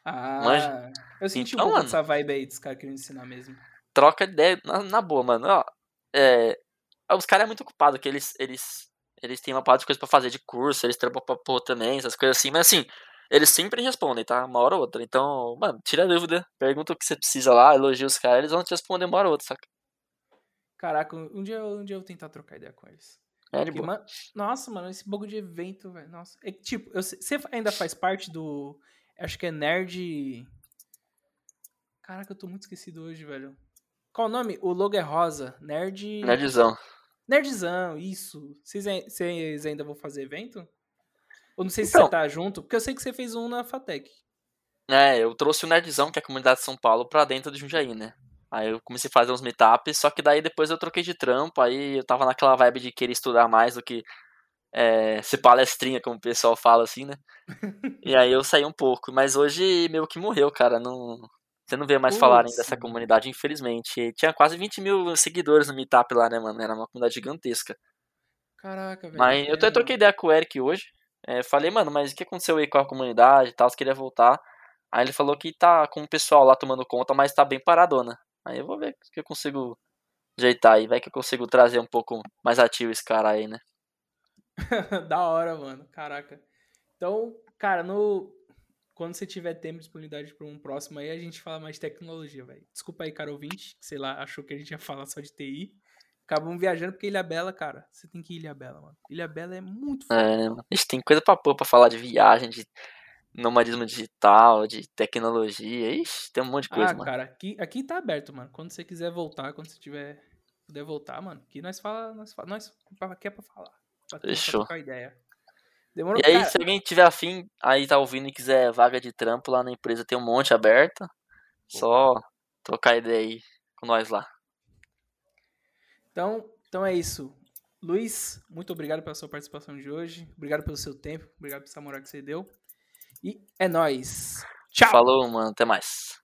Ah, Manja. eu senti Então, um pouco dessa vibe aí dos caras querendo ensinar mesmo. Troca ideia na, na boa, mano. Ó, é, os caras é muito ocupado, que eles, eles, eles têm uma parte de coisa pra fazer de curso, eles trampam pra pôr também, essas coisas assim, mas assim, eles sempre respondem, tá? Uma hora ou outra. Então, mano, tira a dúvida, pergunta o que você precisa lá, elogia os caras, eles vão te responder uma hora ou outra, saca? Caraca, um dia, um dia eu vou tentar trocar ideia com eles. É de Porque, boa. ma- nossa, mano, esse bagulho de evento, velho. Nossa. É tipo, você ainda faz parte do. Acho que é Nerd. Caraca, eu tô muito esquecido hoje, velho. Qual o nome? O logo é rosa. Nerd. Nerdzão. Nerdzão, isso. Vocês, ai- vocês ainda vão fazer evento? Ou não sei se Então. você tá junto, porque eu sei que você fez um na Fatec. É, eu trouxe o Nerdzão, que é a comunidade de São Paulo, pra dentro de Jundiaí, né? Aí eu comecei a fazer uns meetups, só que daí depois eu troquei de trampo, aí eu tava naquela vibe de querer estudar mais do que é, ser palestrinha, como o pessoal fala assim, né? E aí eu saí um pouco, mas hoje meio que morreu, cara, não... Você não vê mais falarem dessa comunidade, infelizmente. E tinha quase 20 mil seguidores no meetup lá, né, mano? Era uma comunidade gigantesca. Caraca, velho. Mas eu até é, troquei ideia com o Eric hoje. É, falei, mano, mas o que aconteceu aí com a comunidade e tal? Você queria voltar. Aí ele falou que tá com o pessoal lá tomando conta, mas tá bem paradona. Aí eu vou ver o que eu consigo ajeitar aí. Vai que eu consigo trazer um pouco mais ativo esse cara aí, né? da hora, mano. Caraca. Então, cara, no. Quando você tiver tempo e disponibilidade para um próximo aí, a gente fala mais de tecnologia, velho. Desculpa aí, cara ouvinte, que sei lá, achou que a gente ia falar só de TI. Acabamos viajando porque Ilha Bela, cara. Você tem que ir Ilha Bela, mano. Ilha Bela é muito foda. É. A gente tem coisa pra pôr pra falar de viagem, de nomadismo digital, de tecnologia. Ixi, tem um monte de coisa, ah, mano. cara, aqui, aqui tá aberto, mano. Quando você quiser voltar, quando você tiver puder voltar, mano, aqui nós fala, nós fala, nós aqui é pra falar. Pra, pra Fechou. trocar ideia. Demorou, E aí, cara. se alguém tiver afim, aí tá ouvindo e quiser vaga de trampo lá na empresa, tem um monte aberta. Só trocar ideia aí com nós lá. Então, então é isso. Luiz, muito obrigado pela sua participação de hoje. Obrigado pelo seu tempo. Obrigado pela moral que você deu. E é nóis. Tchau! Falou, mano. Até mais.